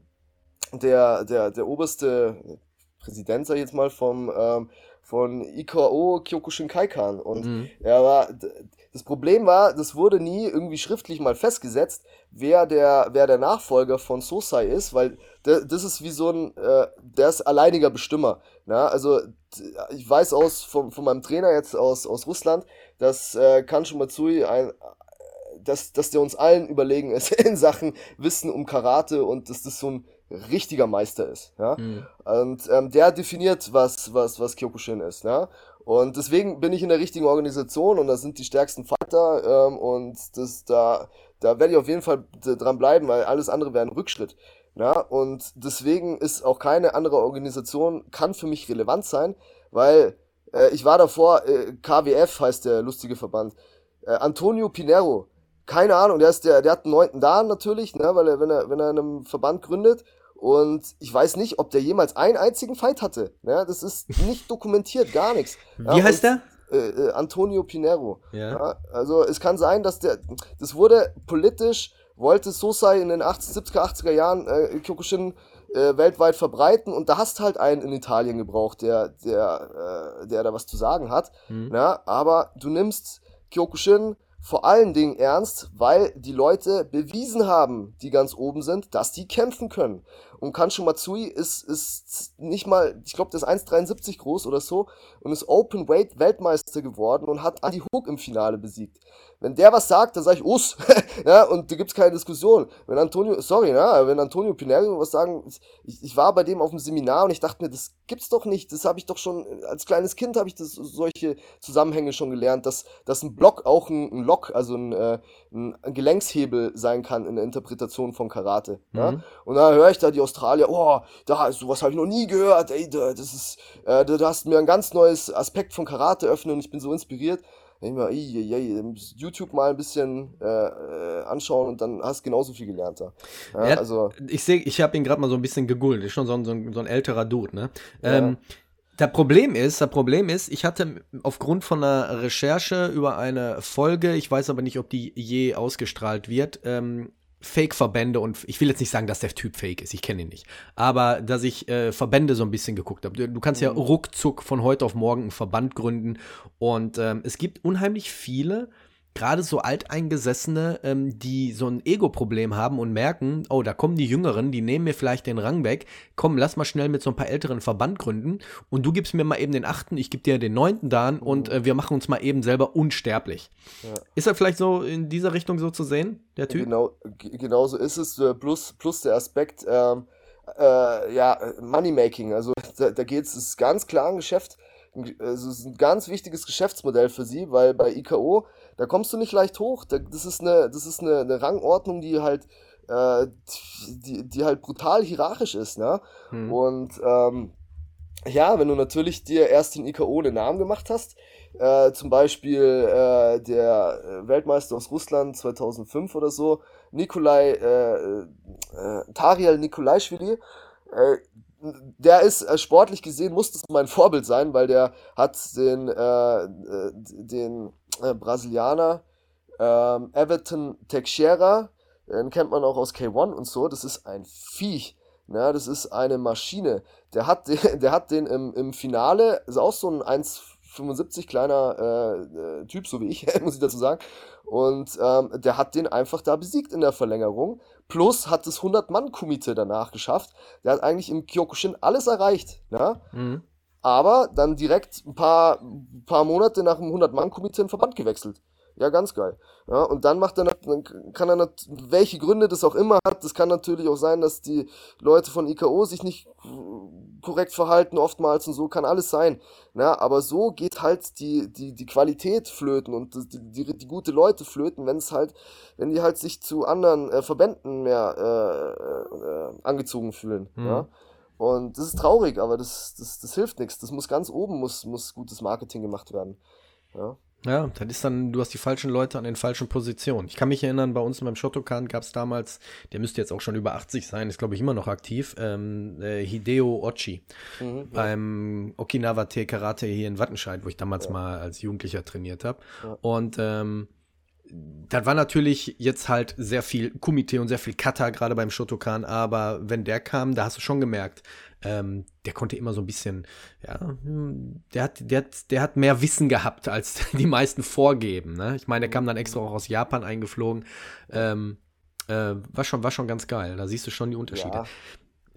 der, der, der oberste Präsident, sag ich jetzt mal, vom, ähm, von IKO Kyokushin Kaikan. Und mhm. er war, das Problem war, das wurde nie irgendwie schriftlich mal festgesetzt, wer der, wer der Nachfolger von Sosai ist, weil das ist wie so ein, äh, der ist alleiniger Bestimmer. Na? Also ich weiß aus von, von meinem Trainer jetzt aus, aus Russland, dass äh, Kanshu Matsui ein, dass, dass der uns allen überlegen ist <laughs> in Sachen Wissen um Karate und dass das so ein richtiger Meister ist. Ja? Mhm. Und ähm, der definiert, was, was, was Kyokushin ist. Ja? Und deswegen bin ich in der richtigen Organisation und da sind die stärksten Fighter ähm, und das, da, da werde ich auf jeden Fall dran bleiben, weil alles andere wäre ein Rückschritt. Ja? Und deswegen ist auch keine andere Organisation, kann für mich relevant sein, weil äh, ich war davor, äh, KWF heißt der lustige Verband, äh, Antonio Pinero, keine Ahnung, der ist der, der hat einen neunten Dan natürlich, ne, weil er, wenn er, wenn er einen Verband gründet und ich weiß nicht, ob der jemals einen einzigen Fight hatte. Ja, das ist <laughs> nicht dokumentiert, gar nichts. Ja, Wie heißt der? Äh, äh, Antonio Pinero. Ja. ja. Also es kann sein, dass der, das wurde politisch, wollte Sosai in den 80, 70er, 80er Jahren äh, Kyokushin äh, weltweit verbreiten und da hast halt einen in Italien gebraucht, der, der, äh, der da was zu sagen hat. Mhm. Ja, aber du nimmst Kyokushin vor allen Dingen ernst, weil die Leute bewiesen haben, die ganz oben sind, dass die kämpfen können. Und Kanshu Matsui ist, ist nicht mal, ich glaube, der ist 1,73 groß oder so und ist Open Weight Weltmeister geworden und hat Andy Hook im Finale besiegt. Wenn der was sagt, dann sage ich Us. <laughs> ja, und da gibt's keine Diskussion. Wenn Antonio, sorry, ja, wenn Antonio Pinero was sagen, ich, ich war bei dem auf dem Seminar und ich dachte mir, das gibt's doch nicht. Das habe ich doch schon, als kleines Kind habe ich das, solche Zusammenhänge schon gelernt, dass, dass ein Block auch ein, ein Lock, also ein, äh, ein Gelenkshebel sein kann in der Interpretation von Karate. Mhm. Ja? Und da höre ich da die Australier, oh, da, sowas habe ich noch nie gehört, ey, das ist, äh, da, da hast mir ein ganz neues Aspekt von Karate öffnen und ich bin so inspiriert denke mal, ey, ey, YouTube mal ein bisschen äh, äh, anschauen und dann hast du genauso viel gelernt. Ja, ja also ich sehe, ich habe ihn gerade mal so ein bisschen gegoogelt. Ist schon so ein, so ein, so ein älterer Dude, ne? Ja. Ähm, der Problem ist, das Problem ist, ich hatte aufgrund von einer Recherche über eine Folge, ich weiß aber nicht, ob die je ausgestrahlt wird, ähm, Fake-Verbände und ich will jetzt nicht sagen, dass der Typ fake ist, ich kenne ihn nicht, aber dass ich äh, Verbände so ein bisschen geguckt habe. Du kannst ja mhm. ruckzuck von heute auf morgen einen Verband gründen und ähm, es gibt unheimlich viele gerade so Alteingesessene, ähm, die so ein Ego-Problem haben und merken, oh, da kommen die Jüngeren, die nehmen mir vielleicht den Rang weg, komm, lass mal schnell mit so ein paar älteren Verband gründen und du gibst mir mal eben den achten, ich gebe dir den neunten Dan mhm. und äh, wir machen uns mal eben selber unsterblich. Ja. Ist er vielleicht so in dieser Richtung so zu sehen, der Typ? Genau, genau so ist es, äh, plus, plus der Aspekt, ähm, äh, ja, Moneymaking, also da, da geht es, ganz klar ein Geschäft, also es ist ein ganz wichtiges Geschäftsmodell für sie, weil bei IKO da kommst du nicht leicht hoch. das ist eine, das ist eine, eine Rangordnung, die halt, äh, die, die halt brutal hierarchisch ist, ne? Hm. Und ähm, ja, wenn du natürlich dir erst in IKO einen Namen gemacht hast, äh, zum Beispiel äh, der Weltmeister aus Russland 2005 oder so, Nikolai, äh, äh, Tariel Nikolaischwili, äh, der ist äh, sportlich gesehen, muss das mein Vorbild sein, weil der hat den, äh, äh den äh, Brasilianer ähm, Everton Teixeira, den kennt man auch aus K1 und so, das ist ein Viech. Ja, das ist eine Maschine. Der hat den, <laughs> der hat den im, im Finale, ist auch so ein 1,75 kleiner äh, äh, Typ, so wie ich, <laughs> muss ich dazu sagen. Und ähm, der hat den einfach da besiegt in der Verlängerung. Plus hat das 100-Mann-Kumite danach geschafft. Der hat eigentlich im Kyokushin alles erreicht. Ja? Mhm aber dann direkt ein paar, ein paar Monate nach dem 100-Mann-Komitee in Verband gewechselt. Ja, ganz geil. Ja, und dann macht er, dann kann er, welche Gründe das auch immer hat, das kann natürlich auch sein, dass die Leute von IKO sich nicht korrekt verhalten oftmals und so, kann alles sein. Ja, aber so geht halt die, die, die Qualität flöten und die, die, die gute Leute flöten, wenn es halt, wenn die halt sich zu anderen äh, Verbänden mehr äh, äh, angezogen fühlen. Mhm. Ja. Und das ist traurig, aber das, das, das hilft nichts. Das muss ganz oben, muss, muss gutes Marketing gemacht werden. Ja. Ja, das ist dann, du hast die falschen Leute an den falschen Positionen. Ich kann mich erinnern, bei uns beim Shotokan gab es damals, der müsste jetzt auch schon über 80 sein, ist glaube ich immer noch aktiv, ähm, äh, Hideo Ochi mhm, beim ja. Okinawa Te Karate hier in Wattenscheid, wo ich damals ja. mal als Jugendlicher trainiert habe. Ja. Und ähm, das war natürlich jetzt halt sehr viel Kumite und sehr viel Kata, gerade beim Shotokan, aber wenn der kam, da hast du schon gemerkt, ähm, der konnte immer so ein bisschen, ja, der hat, der, hat, der hat mehr Wissen gehabt, als <laughs> die meisten vorgeben. Ne? Ich meine, der kam dann extra auch aus Japan eingeflogen. Ähm, äh, war, schon, war schon ganz geil. Da siehst du schon die Unterschiede. Ja,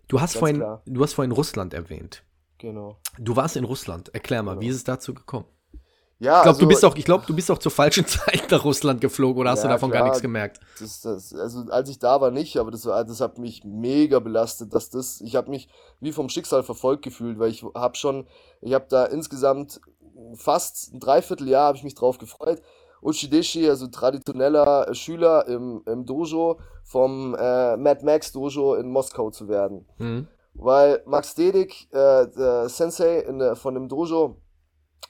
du, hast vorhin, du hast vorhin Russland erwähnt. Genau. Du warst in Russland. Erklär mal, genau. wie ist es dazu gekommen? Ja, ich glaube, also, du bist auch, ich glaube, du bist auch zur falschen <laughs> Zeit nach Russland geflogen oder hast ja, du davon klar, gar nichts gemerkt? Das, das, also als ich da war nicht, aber das, das hat mich mega belastet, dass das, ich habe mich wie vom Schicksal verfolgt gefühlt, weil ich habe schon, ich habe da insgesamt fast ein Dreivierteljahr habe ich mich drauf gefreut. Ushideshi, also traditioneller Schüler im, im Dojo vom äh, Mad Max Dojo in Moskau zu werden. Mhm. Weil Max Dedik, äh, der Sensei in von dem Dojo,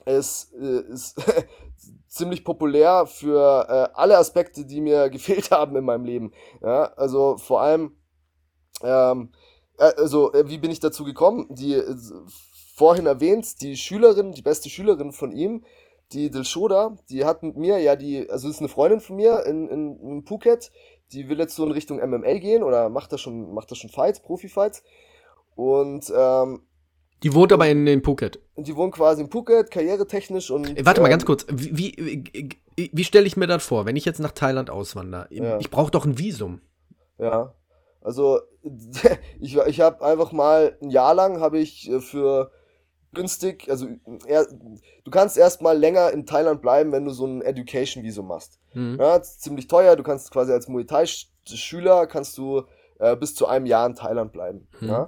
äh, ist <laughs> ziemlich populär für äh, alle Aspekte, die mir <laughs> gefehlt haben in meinem Leben. Ja, also vor allem, ähm, äh, also äh, wie bin ich dazu gekommen? Die äh, vorhin erwähnt, die Schülerin, die beste Schülerin von ihm, die Dilshoda, die hat mit mir, ja, die, also ist eine Freundin von mir in, in, in Phuket, die will jetzt so in Richtung MMA gehen oder macht da schon, macht da schon Fights, Profi-Fights. Und ähm, die wohnt aber in, in Phuket. Die wohnt quasi in Phuket, karrieretechnisch und. Äh, warte mal ähm, ganz kurz. Wie, wie, wie, wie stelle ich mir das vor, wenn ich jetzt nach Thailand auswandere? Ja. Ich brauche doch ein Visum. Ja. Also, <laughs> ich, ich habe einfach mal ein Jahr lang habe ich äh, für günstig, also er, du kannst erstmal länger in Thailand bleiben, wenn du so ein Education-Visum machst. Mhm. Ja, ziemlich teuer, du kannst quasi als Muay Thai-Schüler kannst du äh, bis zu einem Jahr in Thailand bleiben. Mhm. Ja?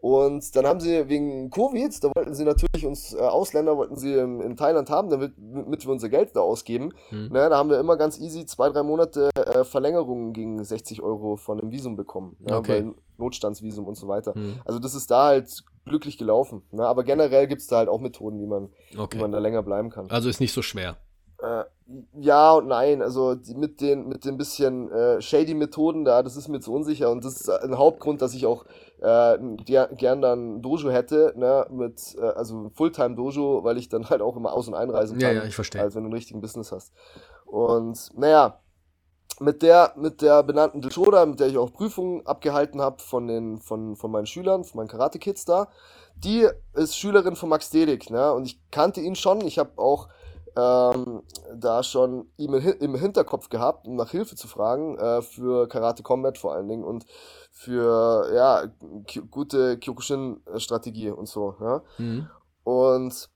Und dann haben sie wegen Covid, da wollten sie natürlich uns äh, Ausländer, wollten sie in, in Thailand haben, damit, damit, wir unser Geld da ausgeben. Mhm. Ne, da haben wir immer ganz easy zwei, drei Monate äh, Verlängerungen gegen 60 Euro von einem Visum bekommen. Ja, okay. Notstandsvisum und so weiter. Mhm. Also das ist da halt glücklich gelaufen. Ne? Aber generell gibt es da halt auch Methoden, wie man, okay. wie man da länger bleiben kann. Also ist nicht so schwer. Äh, ja und nein, also die, mit den mit den bisschen äh, shady Methoden da, das ist mir zu unsicher und das ist ein Hauptgrund, dass ich auch äh, gern dann Dojo hätte, ne, mit äh, also Fulltime Dojo, weil ich dann halt auch immer aus und einreisen kann, ja, ja, ich verstehe. als wenn du einen richtigen Business hast. Und naja, mit der mit der benannten Dilshoda, mit der ich auch Prüfungen abgehalten habe von den von von meinen Schülern, von meinen Karate Kids da, die ist Schülerin von Max Dedik, ne, und ich kannte ihn schon, ich habe auch ähm, da schon ihm im Hinterkopf gehabt, um nach Hilfe zu fragen, äh, für Karate Combat vor allen Dingen und für ja, gute Kyokushin-Strategie und so. Ja? Mhm. Und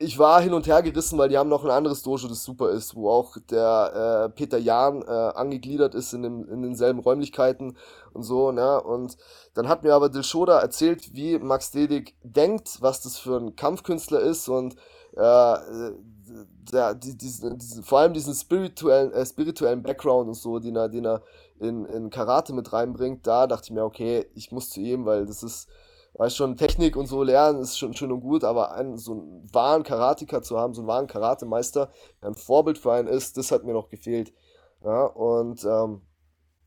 ich war hin und her gerissen, weil die haben noch ein anderes Dojo, das super ist, wo auch der äh, Peter Jahn äh, angegliedert ist in, dem, in denselben Räumlichkeiten und so, ne? Und dann hat mir aber Dilshoda erzählt, wie Max Dedik denkt, was das für ein Kampfkünstler ist und äh, die, diesen, diesen, vor allem diesen spirituellen, äh, spirituellen Background und so, den er, den er in, in Karate mit reinbringt, da dachte ich mir, okay, ich muss zu ihm, weil das ist, weiß schon, Technik und so lernen ist schon schön und gut, aber einen, so einen wahren Karateka zu haben, so einen wahren Karatemeister, der ein Vorbild für einen ist, das hat mir noch gefehlt. Ja, und ähm,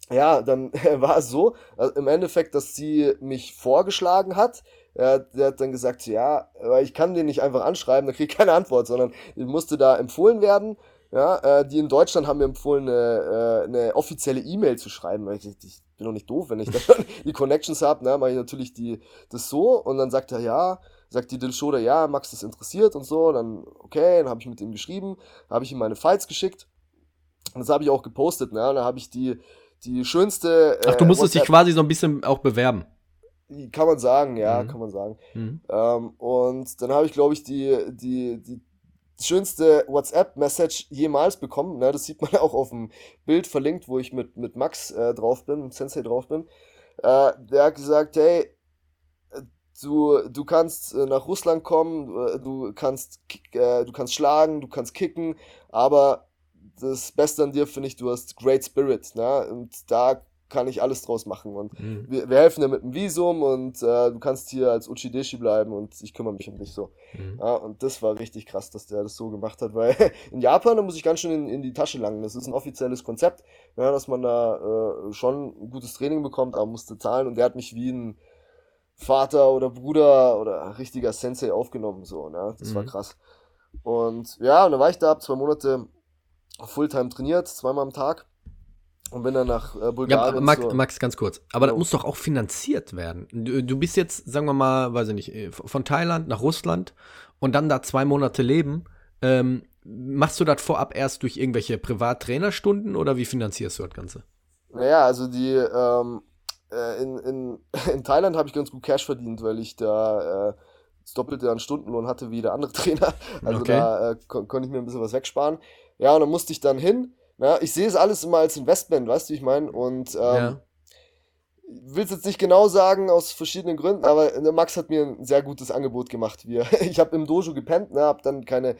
ja, dann <laughs> war es so, also im Endeffekt, dass sie mich vorgeschlagen hat, er, der hat dann gesagt, ja, aber ich kann den nicht einfach anschreiben, da kriege ich keine Antwort, sondern ich musste da empfohlen werden. Ja, äh, die in Deutschland haben mir empfohlen, eine, äh, eine offizielle E-Mail zu schreiben. Weil ich, ich bin doch nicht doof, wenn ich da <laughs> die Connections habe, ne, mache ich natürlich die, das so und dann sagt er, ja, sagt die Dilshoda, ja, Max ist interessiert und so, dann, okay, dann habe ich mit ihm geschrieben, habe ich ihm meine Files geschickt und das habe ich auch gepostet, ne, und dann habe ich die, die schönste. Äh, Ach, du musstest dich quasi so ein bisschen auch bewerben. Kann man sagen, ja, mhm. kann man sagen. Mhm. Ähm, und dann habe ich, glaube ich, die, die, die, schönste WhatsApp-Message jemals bekommen. Ne? Das sieht man <laughs> auch auf dem Bild verlinkt, wo ich mit, mit Max äh, drauf bin, mit Sensei drauf bin. Äh, der hat gesagt, hey, du, du kannst äh, nach Russland kommen, äh, du kannst, äh, du kannst schlagen, du kannst kicken, aber das Beste an dir finde ich, du hast Great Spirit, ne? Und da kann ich alles draus machen. Und mhm. wir, wir, helfen dir mit dem Visum und äh, du kannst hier als Uchideshi bleiben und ich kümmere mich um dich so. Mhm. Ja, und das war richtig krass, dass der das so gemacht hat, weil <laughs> in Japan, da muss ich ganz schön in, in die Tasche langen. Das ist ein offizielles Konzept, ja, dass man da äh, schon ein gutes Training bekommt, aber musste zahlen und der hat mich wie ein Vater oder Bruder oder richtiger Sensei aufgenommen, so, ne? Das mhm. war krass. Und ja, und dann war ich da, hab zwei Monate Fulltime trainiert, zweimal am Tag. Und bin dann nach äh, Bulgarien. Ja, Max, so. Max, ganz kurz. Aber das muss doch auch finanziert werden. Du, du, bist jetzt, sagen wir mal, weiß ich nicht, äh, von Thailand nach Russland und dann da zwei Monate leben. Ähm, machst du das vorab erst durch irgendwelche Privattrainerstunden oder wie finanzierst du das Ganze? Naja, also die, ähm, äh, in, in, <laughs> in Thailand habe ich ganz gut Cash verdient, weil ich da äh, das Doppelte an Stundenlohn hatte wie der andere <laughs> Trainer. Also okay. da äh, kon konnte ich mir ein bisschen was wegsparen. Ja, und dann musste ich dann hin ja, ich sehe es alles immer als Investment, weißt du, wie ich meine? Und ähm, ja. will es jetzt nicht genau sagen, aus verschiedenen Gründen, aber der Max hat mir ein sehr gutes Angebot gemacht. Wir, <laughs> ich habe im Dojo gepennt, ne, habe dann keine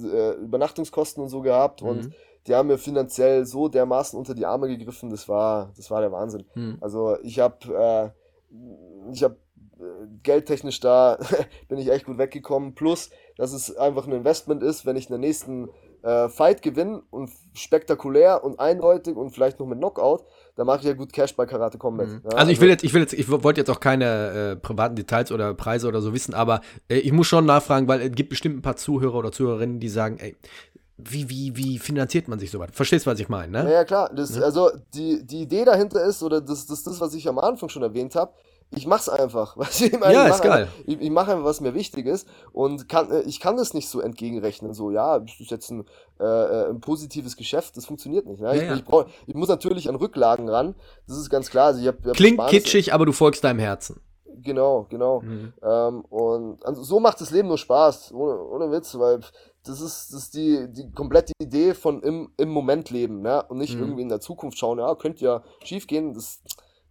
äh, Übernachtungskosten und so gehabt mhm. und die haben mir finanziell so dermaßen unter die Arme gegriffen, das war, das war der Wahnsinn. Mhm. Also ich habe äh, ich habe äh, geldtechnisch da <laughs> bin ich echt gut weggekommen. Plus, dass es einfach ein Investment ist, wenn ich in der nächsten äh, Fight gewinnen und spektakulär und eindeutig und vielleicht noch mit Knockout, dann mache ich ja gut Cash bei Karate Combat. Mhm. Ja, also ich will jetzt, ich will jetzt, ich wollte jetzt auch keine äh, privaten Details oder Preise oder so wissen, aber äh, ich muss schon nachfragen, weil es gibt bestimmt ein paar Zuhörer oder Zuhörerinnen, die sagen, ey, wie, wie, wie finanziert man sich sowas? Verstehst du, was ich meine, ne? Ja, klar. Das, ja. Also die, die Idee dahinter ist, oder das, das, das, was ich am Anfang schon erwähnt habe, ich mach's einfach. <laughs> Was ich meine, ja, ich ist geil. Einfach, ich, ich mache einfach, was mir wichtig ist und kann, äh, ich kann das nicht so entgegenrechnen. So, ja, das ist jetzt ein, äh, äh, ein positives Geschäft, das funktioniert nicht. Ne? Ja, ich, ja. Ich, brauch, ich, muss natürlich an Rücklagen ran, das ist ganz klar. Also ich hab, hab Klingt kitschig, aber du folgst deinem Herzen. Genau, genau. Mhm. Ähm, und also so macht das Leben nur Spaß, ohne, ohne Witz, weil das ist, das ist die, die komplette Idee von im, im Moment leben, ne? Und nicht mhm. irgendwie in der Zukunft schauen, ja, könnte ja schief gehen. Das,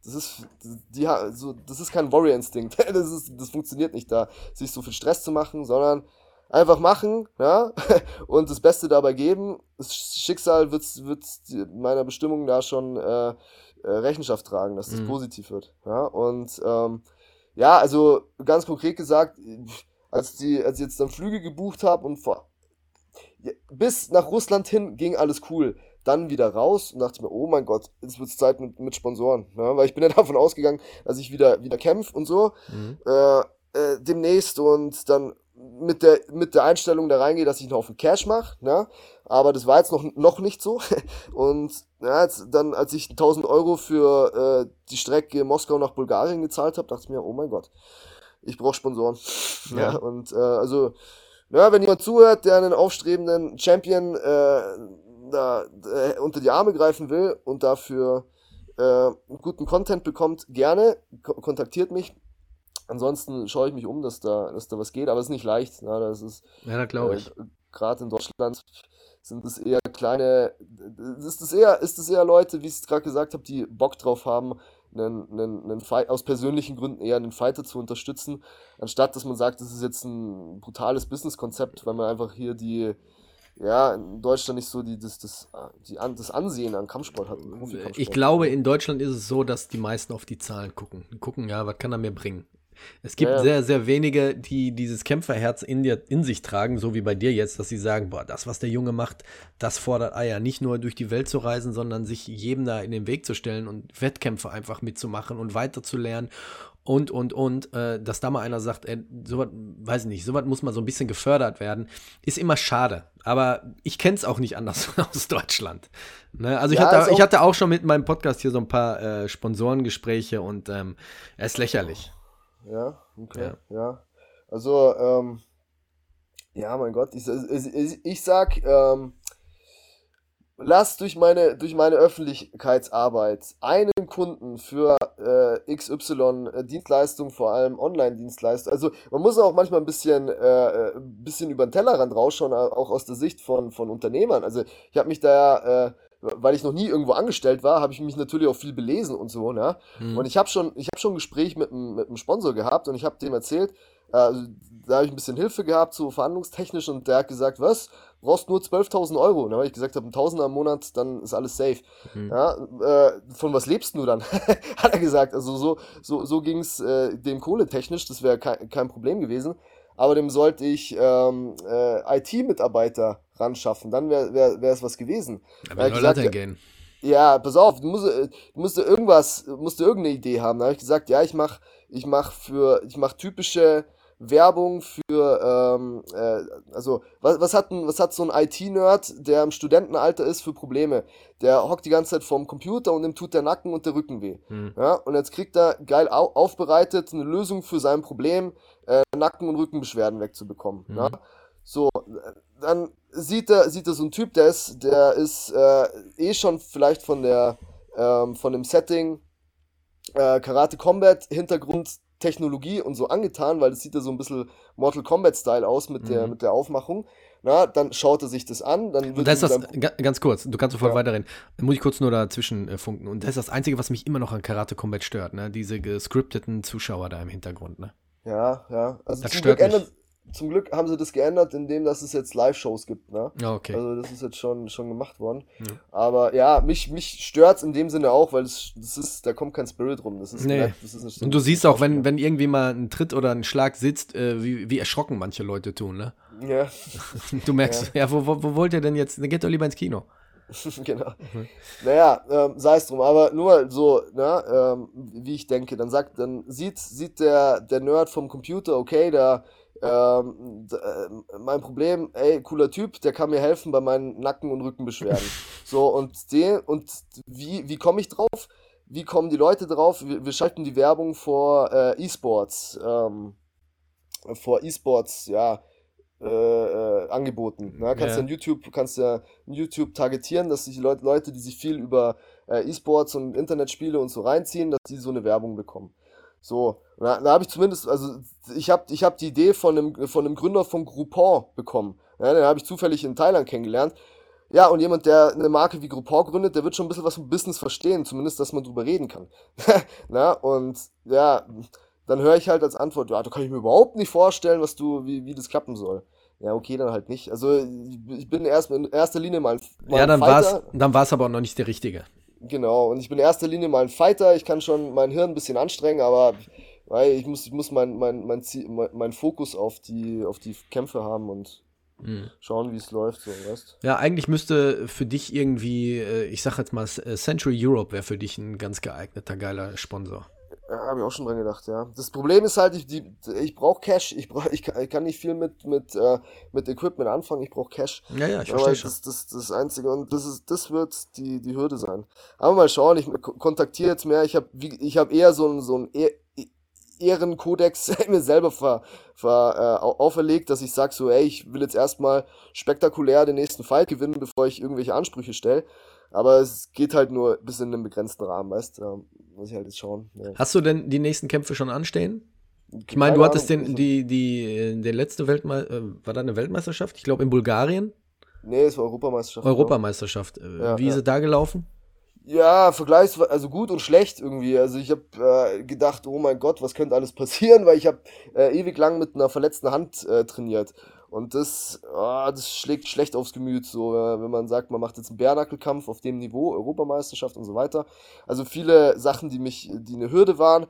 das ist, die, so, das ist kein Warrior-Instinkt. <laughs> Das, ist, das funktioniert nicht da, sich so viel Stress zu machen, sondern einfach machen, ja, <laughs> und das Beste dabei geben. Das Schicksal wird, wird meiner Bestimmung da schon äh, äh, Rechenschaft tragen, dass das mhm. positiv wird, ja, und ähm, ja, also ganz konkret gesagt, als die, als ich jetzt dann Flüge gebucht habe und vor, bis nach Russland hin ging alles cool dann wieder raus und dachte mir, oh mein Gott, jetzt wird es Zeit mit, mit Sponsoren. Ne? Weil ich bin ja <laughs> davon ausgegangen, dass ich wieder, wieder kämpfe und so. Mhm. Äh, äh, demnächst und dann mit der, mit der Einstellung da reingehe, dass ich noch auf den Cash mache, ne? Aber das war jetzt noch, noch nicht so. <laughs> Und ja, jetzt, dann, als ich 1000 Euro für äh, die Strecke Moskau nach Bulgarien gezahlt habe, dachte ich mir, oh mein Gott, ich brauche Sponsoren. <laughs> Ja. ja. und äh, also, ja, wenn jemand zuhört, der einen aufstrebenden Champion äh, da äh, unter die Arme greifen will und dafür äh, guten Content bekommt, gerne kontaktiert mich. Ansonsten schaue ich mich um, dass da, dass da was geht, aber es ist nicht leicht. Na, das ist, ja, glaube ich. Äh, Gerade in Deutschland sind es eher kleine, ist es eher, ist es eher Leute, wie ich es gerade gesagt habe, die Bock drauf haben, einen, einen, einen Fight, aus persönlichen Gründen eher einen Fighter zu unterstützen, anstatt dass man sagt, das ist jetzt ein brutales Businesskonzept, weil man einfach hier die, ja, in Deutschland nicht so die, das, das, die, das Ansehen an Kampfsport hat. Ich glaube, in Deutschland ist es so, dass die meisten auf die Zahlen gucken. Gucken, ja, was kann er mir bringen? Es gibt ja, ja. sehr, sehr wenige, die dieses Kämpferherz in, dir, in sich tragen, so wie bei dir jetzt, dass sie sagen, boah, das, was der Junge macht, das fordert Eier. Nicht nur durch die Welt zu reisen, sondern sich jedem da in den Weg zu stellen und Wettkämpfe einfach mitzumachen und weiterzulernen und, und, und, äh, dass da mal einer sagt, ey, sowas, weiß ich nicht, sowas muss mal so ein bisschen gefördert werden, ist immer schade. Aber ich kenne es auch nicht anders <laughs> aus Deutschland. Ne? Also ich, ja, hatte, also ich hatte auch schon mit meinem Podcast hier so ein paar äh, Sponsorengespräche und ähm, er ist lächerlich. Ja, okay, ja. ja. Also, ähm, ja, mein Gott, ich, ich, ich sag, ähm, lass durch meine, durch meine Öffentlichkeitsarbeit einen Kunden für äh, XY äh, Dienstleistung, vor allem Online-Dienstleistung. Also man muss auch manchmal ein bisschen, äh, ein bisschen über den Tellerrand rausschauen, auch aus der Sicht von, von Unternehmern. Also ich habe mich da, äh, weil ich noch nie irgendwo angestellt war, habe ich mich natürlich auch viel belesen und so. Ne? Mhm. Und ich habe schon, ich habe schon ein Gespräch mit, mit einem Sponsor gehabt und ich habe dem erzählt, äh, da habe ich ein bisschen Hilfe gehabt, so verhandlungstechnisch, und der hat gesagt, was? brauchst nur 12.000 Euro. Und dann habe ich gesagt, habe, ein Tausender im Monat, dann ist alles safe. Mhm. Ja, äh, von was lebst du dann? <laughs> Hat er gesagt. Also so, so, so ging es äh, dem kohletechnisch, das wäre kein, kein Problem gewesen. Aber dem sollte ich ähm, äh, IT-Mitarbeiter ran schaffen. Dann wäre wär, wär es was gewesen. Aber soll das denn gehen? Ja, pass auf, du musst, äh, du musst irgendwas, musst du irgendeine Idee haben. Da habe ich gesagt, ja, ich mach, ich mach für, ich mach typische Werbung für, ähm, äh, also was, was, hat ein, was hat so ein IT-Nerd, der im Studentenalter ist, für Probleme? Der hockt die ganze Zeit vorm Computer und ihm tut der Nacken und der Rücken weh. Hm. Ja, und jetzt kriegt er geil au aufbereitet eine Lösung für sein Problem, äh, Nacken- und Rückenbeschwerden wegzubekommen. Hm. Ja? So, dann sieht er, sieht er so ein Typ, der ist, der ist äh, eh schon vielleicht von der, ähm, von dem Setting äh, Karate Combat Hintergrund Technologie und so angetan, weil das sieht ja so ein bisschen Mortal Kombat-Style aus mit, mhm. der, mit der Aufmachung. Na, dann schaut er sich das an. Dann und das ist das, ganz kurz, du kannst sofort ja. weiterreden. Muss ich kurz nur dazwischen äh, funken. Und das ist das Einzige, was mich immer noch an Karate Combat stört, ne? Diese gescripteten Zuschauer da im Hintergrund, ne? Ja, ja. Also das stört mich. Ändert, zum Glück haben sie das geändert, indem dass es jetzt Live-Shows gibt. Ne? Ja, okay. Also das ist jetzt schon, schon gemacht worden. Ja. Aber ja, mich, mich stört es in dem Sinne auch, weil das, das ist, da kommt kein Spirit rum. Das ist, nee. Nett, das ist Und du siehst auch, wenn, wenn irgendwie mal ein Tritt oder ein Schlag sitzt, äh, wie, wie erschrocken manche Leute tun, ne? Ja. <laughs> Du merkst, ja, ja wo, wo, wo wollt ihr denn jetzt? Dann geht doch lieber ins Kino. <laughs> genau. Mhm. Naja, ähm, sei es drum, aber nur so, ne, ähm, wie ich denke, dann sagt, dann sieht, sieht der, der Nerd vom Computer, okay, da ähm, äh, mein Problem, ey, cooler Typ, der kann mir helfen bei meinen Nacken- und Rückenbeschwerden. <laughs> so, und den, und wie, wie komme ich drauf? Wie kommen die Leute drauf? Wir, wir schalten die Werbung vor äh, E-Sports, ähm, vor E-Sports, ja, äh, äh, angeboten. Ne? Kannst ja. in YouTube, kannst ja YouTube targetieren, dass sich die Leute, Leute, die sich viel über äh, E-Sports und Internetspiele und so reinziehen, dass die so eine Werbung bekommen. So, da, da habe ich zumindest, also ich habe ich hab die Idee von einem, von einem Gründer von Groupon bekommen. Ja, den habe ich zufällig in Thailand kennengelernt. Ja, und jemand, der eine Marke wie Groupon gründet, der wird schon ein bisschen was vom Business verstehen, zumindest, dass man drüber reden kann. <laughs> Na, und ja, dann höre ich halt als Antwort, ja, da kann ich mir überhaupt nicht vorstellen, was du, wie, wie das klappen soll. Ja, okay, dann halt nicht. Also ich bin erst in erster Linie mal, mal Ja, dann war es dann war's aber auch noch nicht der Richtige. Genau, und ich bin in erster Linie mal ein Fighter, ich kann schon mein Hirn ein bisschen anstrengen, aber weil ich muss, ich muss mein, mein, mein, Ziel, mein, mein Fokus auf die, auf die Kämpfe haben und mhm. schauen, wie es läuft, so, weißt Ja, eigentlich müsste für dich irgendwie, äh, ich sag jetzt mal, Century Europe wäre für dich ein ganz geeigneter, geiler Sponsor. Ja, habe ich auch schon dran gedacht, ja. Das Problem ist halt, ich, ich brauche Cash. Ich, brauch, ich, kann, ich kann nicht viel mit, mit, äh, mit Equipment anfangen, ich brauche Cash. Ja, ja, ich verstehe schon. Das, das, das Einzige und das, ist, das wird die, die Hürde sein. Aber mal schauen, ich kontaktiere jetzt mehr. Ich habe ich hab eher so ein, so ein e Ehrenkodex <laughs> mir selber ver, ver, äh, auferlegt, dass ich sage so, ey, ich will jetzt erstmal spektakulär den nächsten Fight gewinnen, bevor ich irgendwelche Ansprüche stelle. Aber es geht halt nur bis in einem begrenzten Rahmen, weißt du. Muss ich halt jetzt schauen. Ja. Hast du denn die nächsten Kämpfe schon anstehen? Ich meine, du hattest den, die, die, der letzte Weltmeister, äh, war da eine Weltmeisterschaft? Ich glaube in Bulgarien? Nee, es war Europameisterschaft. Europameisterschaft. Äh, ja, Wie ja. ist es da gelaufen? Ja, vergleichsweise, also gut und schlecht irgendwie. Also ich habe äh, gedacht, oh mein Gott, was könnte alles <laughs> passieren, weil ich habe äh, ewig lang mit einer verletzten Hand äh, trainiert. Und das, oh, das schlägt schlecht aufs Gemüt, so, äh, wenn man sagt, man macht jetzt einen Bärnackelkampf auf dem Niveau, Europameisterschaft und so weiter. Also viele Sachen, die mich, die eine Hürde waren.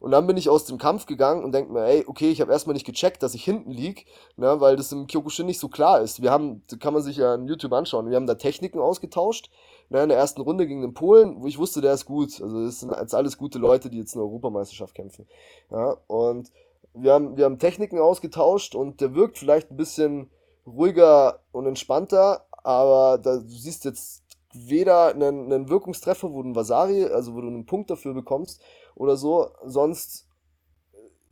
Und dann bin ich aus dem Kampf gegangen und denke mir, ey, okay, ich habe erstmal nicht gecheckt, dass ich hinten lieg, ne, weil das im Kyokushin nicht so klar ist. Wir haben, kann man sich ja in YouTube anschauen, wir haben da Techniken ausgetauscht. Ne, in der ersten Runde gegen den Polen, wo ich wusste, der ist gut. Also das sind jetzt alles gute Leute, die jetzt in der Europameisterschaft kämpfen. Ja, und wir haben, wir haben Techniken ausgetauscht und der wirkt vielleicht ein bisschen ruhiger und entspannter, aber da, du siehst jetzt weder einen, einen Wirkungstreffer, wo du einen Vasari, also wo du einen Punkt dafür bekommst oder so, sonst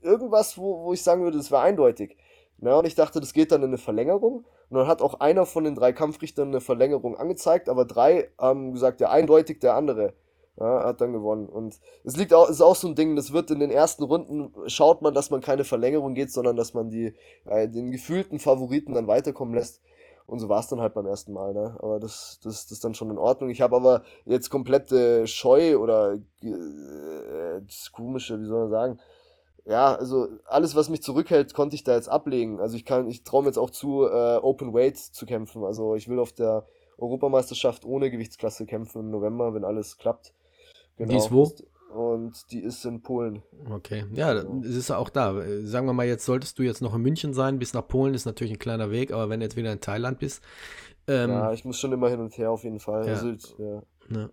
irgendwas, wo, wo ich sagen würde, das wäre eindeutig. Na, und ich dachte, das geht dann in eine Verlängerung Und dann hat auch einer von den drei Kampfrichtern eine Verlängerung angezeigt, aber drei haben gesagt, ja, eindeutig der andere. Ja, hat dann gewonnen. Und es liegt auch, ist auch so ein Ding, das wird in den ersten Runden, schaut man, dass man keine Verlängerung geht, sondern dass man die, äh, den gefühlten Favoriten dann weiterkommen lässt. Und so war es dann halt beim ersten Mal, ne? Aber das, das, das ist dann schon in Ordnung. Ich habe aber jetzt komplette Scheu oder äh, das komische, wie soll man sagen, ja, also alles, was mich zurückhält, konnte ich da jetzt ablegen. Also ich kann, ich traue mir jetzt auch zu, äh, Open Weight zu kämpfen. Also ich will auf der Europameisterschaft ohne Gewichtsklasse kämpfen im November, wenn alles klappt. Genau. Die ist wo? Und die ist in Polen. Okay, ja, genau. es ist auch da. Sagen wir mal, jetzt solltest du jetzt noch in München sein, bis nach Polen ist natürlich ein kleiner Weg, aber wenn du jetzt wieder in Thailand bist. Ähm, ja, ich muss schon immer hin und her auf jeden Fall. Ja. Also, ja. Ja.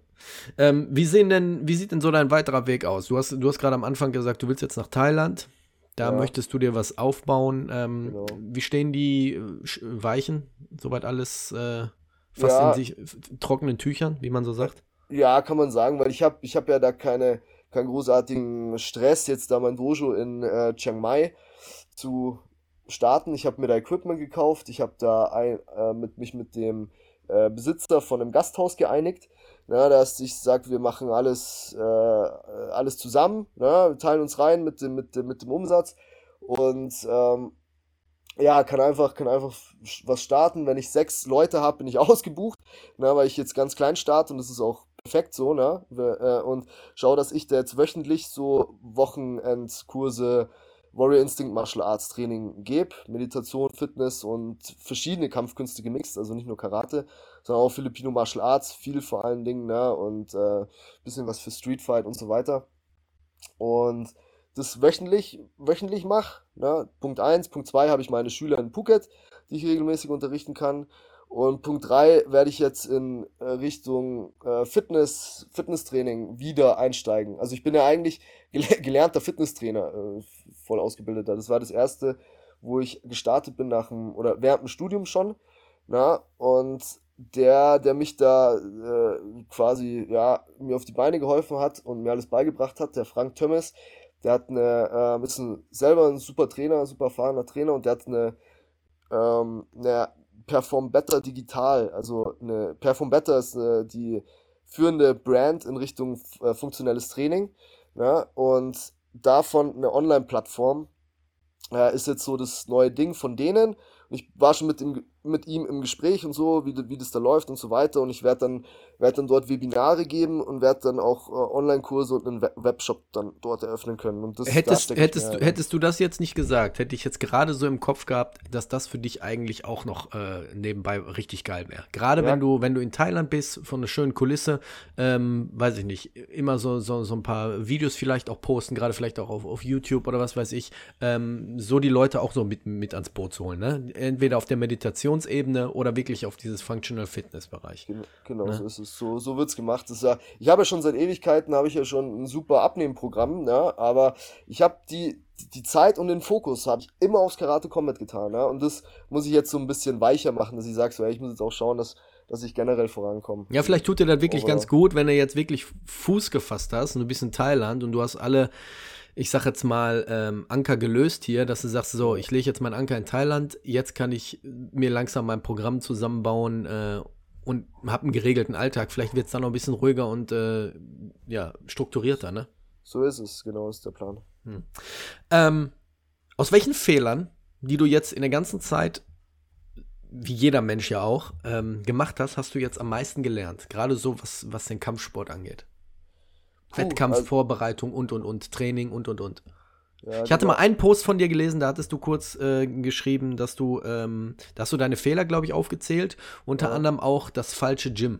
Ähm, wie, sehen denn, wie sieht denn so dein weiterer Weg aus? Du hast, du hast gerade am Anfang gesagt, du willst jetzt nach Thailand. Da ja. möchtest du dir was aufbauen. Ähm, genau. Wie stehen die äh, Weichen? Soweit alles äh, fast ja. in sich trockenen Tüchern, wie man so sagt? Ja, kann man sagen, weil ich habe ich hab ja da keine, keinen großartigen Stress, jetzt da mein Dojo in äh, Chiang Mai zu starten. Ich habe mir da Equipment gekauft, ich habe da ein, äh, mit, mich mit dem äh, Besitzer von einem Gasthaus geeinigt, na, dass ich sage, wir machen alles, äh, alles zusammen, na, wir teilen uns rein mit dem, mit dem, mit dem Umsatz und ähm, ja, kann einfach, kann einfach was starten. Wenn ich sechs Leute habe, bin ich <laughs> ausgebucht, na, weil ich jetzt ganz klein starte und das ist auch perfekt so, ne? Äh, und schau, dass ich da jetzt wöchentlich so Wochenendkurse Warrior Instinct Martial Arts Training gebe. Meditation, Fitness und verschiedene Kampfkünste gemixt, also nicht nur Karate, sondern auch Filipino Martial Arts, viel vor allen Dingen, ne? Und äh, bisschen was für Street Fight und so weiter. Und das wöchentlich, wöchentlich mache. Ne? Punkt 1. Punkt 2 habe ich meine Schüler in Phuket, die ich regelmäßig unterrichten kann. Und Punkt 3 werde ich jetzt in äh, Richtung äh, Fitness, Fitnesstraining wieder einsteigen. Also ich bin ja eigentlich gel <laughs> gelernter Fitnesstrainer, äh, voll ausgebildeter. Das war das erste, wo ich gestartet bin nach dem, oder während dem Studium schon. Na, und der, der mich da äh, quasi, ja, mir auf die Beine geholfen hat und mir alles beigebracht hat, der Frank Thomas, der hat eine, äh, ist ein, selber ein super Trainer, super erfahrener Trainer und der hat eine, ähm, eine Perform Better digital. Also eine Perform Better ist äh, die führende Brand in Richtung äh, funktionelles Training. Ja, und davon eine Online-Plattform äh, ist jetzt so das neue Ding von denen. Und ich war schon mit, dem, mit ihm im Gespräch und so, wie, wie das da läuft und so weiter. Und ich werde dann, werd dann dort Webinare geben und werde dann auch äh, Online-Kurse und einen Webshop dann dort eröffnen können. Und das, hättest, da hättest, du, hättest du das jetzt nicht gesagt, hätte ich jetzt gerade so im Kopf gehabt, dass das für dich eigentlich auch noch äh, nebenbei richtig geil wäre. Gerade ja. wenn du, wenn du in Thailand bist, von einer schönen Kulisse, ähm, weiß ich nicht, immer so, so, so ein paar Videos vielleicht auch posten, gerade vielleicht auch auf, auf YouTube oder was weiß ich, ähm, so die Leute auch so mit, mit ans Boot zu holen. Ne? Entweder auf der Meditationsebene oder wirklich auf dieses Functional Fitness Bereich. Genau, genau ne? so ist es. So, so wird's gemacht. Das ja, ich habe ja schon seit Ewigkeiten habe ich ja schon ein super Abnehmprogramm, ne? aber ich habe die die Zeit und den Fokus habe ich immer aufs Karate Combat getan, ne? Und das muss ich jetzt so ein bisschen weicher machen, dass ich sage, so, ey, ich muss jetzt auch schauen, dass dass ich generell vorankomme. Ja, vielleicht tut dir das wirklich Aber ganz gut, wenn du jetzt wirklich Fuß gefasst hast und du bist in Thailand und du hast alle ich sag jetzt mal, ähm, Anker gelöst hier, dass du sagst, so, ich lege jetzt meinen Anker in Thailand, jetzt kann ich mir langsam mein Programm zusammenbauen äh, und habe einen geregelten Alltag. Vielleicht wird es dann noch ein bisschen ruhiger und äh, ja, strukturierter, ne? So ist es, genau ist der Plan. Hm. Ähm, aus welchen Fehlern, die du jetzt in der ganzen Zeit, wie jeder Mensch ja auch, ähm, gemacht hast, hast du jetzt am meisten gelernt? Gerade so, was, was den Kampfsport angeht. Wettkampfvorbereitung also, und und und, Training und und und. Ja, ich hatte mal einen Post von dir gelesen, da hattest du kurz äh, geschrieben, dass du, ähm, dass du deine Fehler, glaube ich, aufgezählt, unter ja. anderem auch das falsche Gym.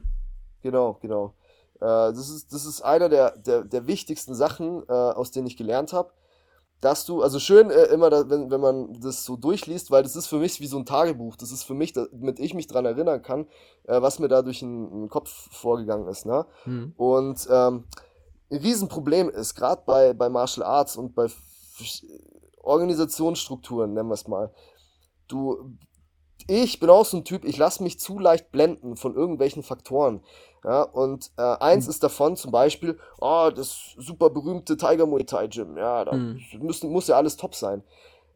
Genau, genau. Äh, das, ist, das ist einer der, der, der wichtigsten Sachen, äh, aus denen ich gelernt habe. Dass du, also schön äh, immer, da, wenn, wenn man das so durchliest, weil das ist für mich wie so ein Tagebuch. Das ist für mich, damit ich mich daran erinnern kann, äh, was mir da durch den, den Kopf vorgegangen ist. Ne? Hm. Und ähm, ein Riesenproblem ist, gerade bei, bei Martial Arts und bei Organisationsstrukturen, nennen wir es mal. Du, ich bin auch so ein Typ, ich lasse mich zu leicht blenden von irgendwelchen Faktoren. Ja, und äh, eins mhm. ist davon zum Beispiel, oh, das super berühmte Tiger Muay Thai Gym, ja, da mhm. müssen, muss ja alles top sein.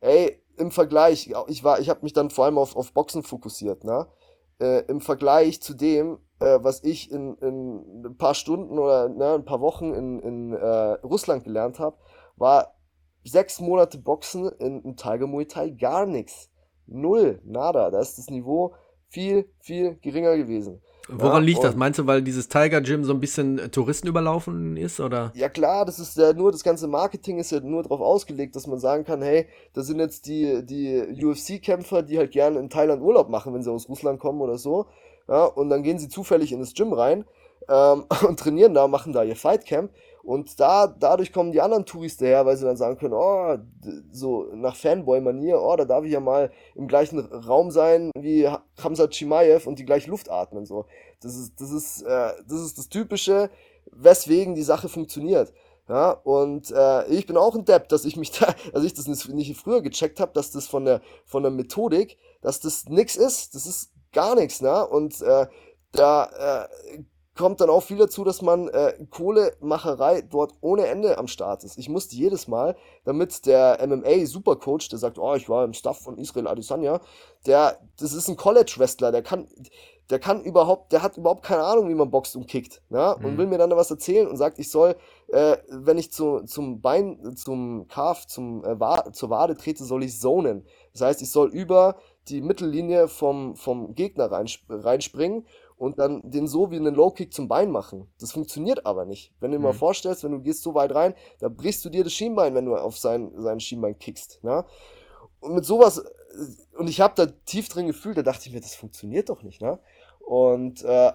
Ey, im Vergleich, ich war, ich habe mich dann vor allem auf, auf Boxen fokussiert, ne? Äh, Im Vergleich zu dem, äh, was ich in, in ein paar Stunden oder ne, ein paar Wochen in, in äh, Russland gelernt habe, war sechs Monate Boxen in, in Tiger Muay Thai gar nichts. Null, nada. Da ist das Niveau viel, viel geringer gewesen. Woran ja, liegt das? Meinst du, weil dieses Tiger Gym so ein bisschen äh, Touristen überlaufen ist, oder? Ja klar, das ist ja nur, das ganze Marketing ist ja nur darauf ausgelegt, dass man sagen kann, hey, da sind jetzt die, die UFC-Kämpfer, die halt gerne in Thailand Urlaub machen, wenn sie aus Russland kommen oder so. Ja, und dann gehen sie zufällig in das Gym rein ähm, <laughs> und trainieren da, machen da ihr Fightcamp. Und da, dadurch kommen die anderen Touristen her, weil sie dann sagen können, oh, so nach Fanboy-Manier, oh, da darf ich ja mal im gleichen Raum sein wie Hamza Chimaev und die gleiche Luft atmen. So. Das ist, das ist, äh, das ist das Typische, weswegen die Sache funktioniert. Ja, und äh, ich bin auch ein Depp, dass ich mich <laughs> da, dass ich das nicht früher gecheckt habe, dass das von der von der Methodik, dass das nix ist, das ist gar nichts, ne? Und äh, da äh, kommt dann auch viel dazu, dass man äh, Kohlemacherei dort ohne Ende am Start ist. Ich musste jedes Mal, damit der MMA-Supercoach, der sagt, oh, ich war im Staff von Israel Adesanya, der, das ist ein College-Wrestler, der kann, der kann überhaupt, der hat überhaupt keine Ahnung, wie man boxt und kickt, ne? Und mhm. will mir dann was erzählen und sagt, ich soll, äh, wenn ich zu, zum Bein, zum Calf, zum, äh, Wa zur Wade trete, soll ich zonen. Das heißt, ich soll über die Mittellinie vom, vom Gegner reinspringen und dann den so wie einen Low-Kick zum Bein machen. Das funktioniert aber nicht. Wenn du dir mhm. mal vorstellst, wenn du gehst so weit rein, da brichst du dir das Schienbein, wenn du auf sein, sein Schienbein kickst. Ne? Und mit sowas, und ich habe da tief drin gefühlt, da dachte ich mir, das funktioniert doch nicht. Ne? Und äh,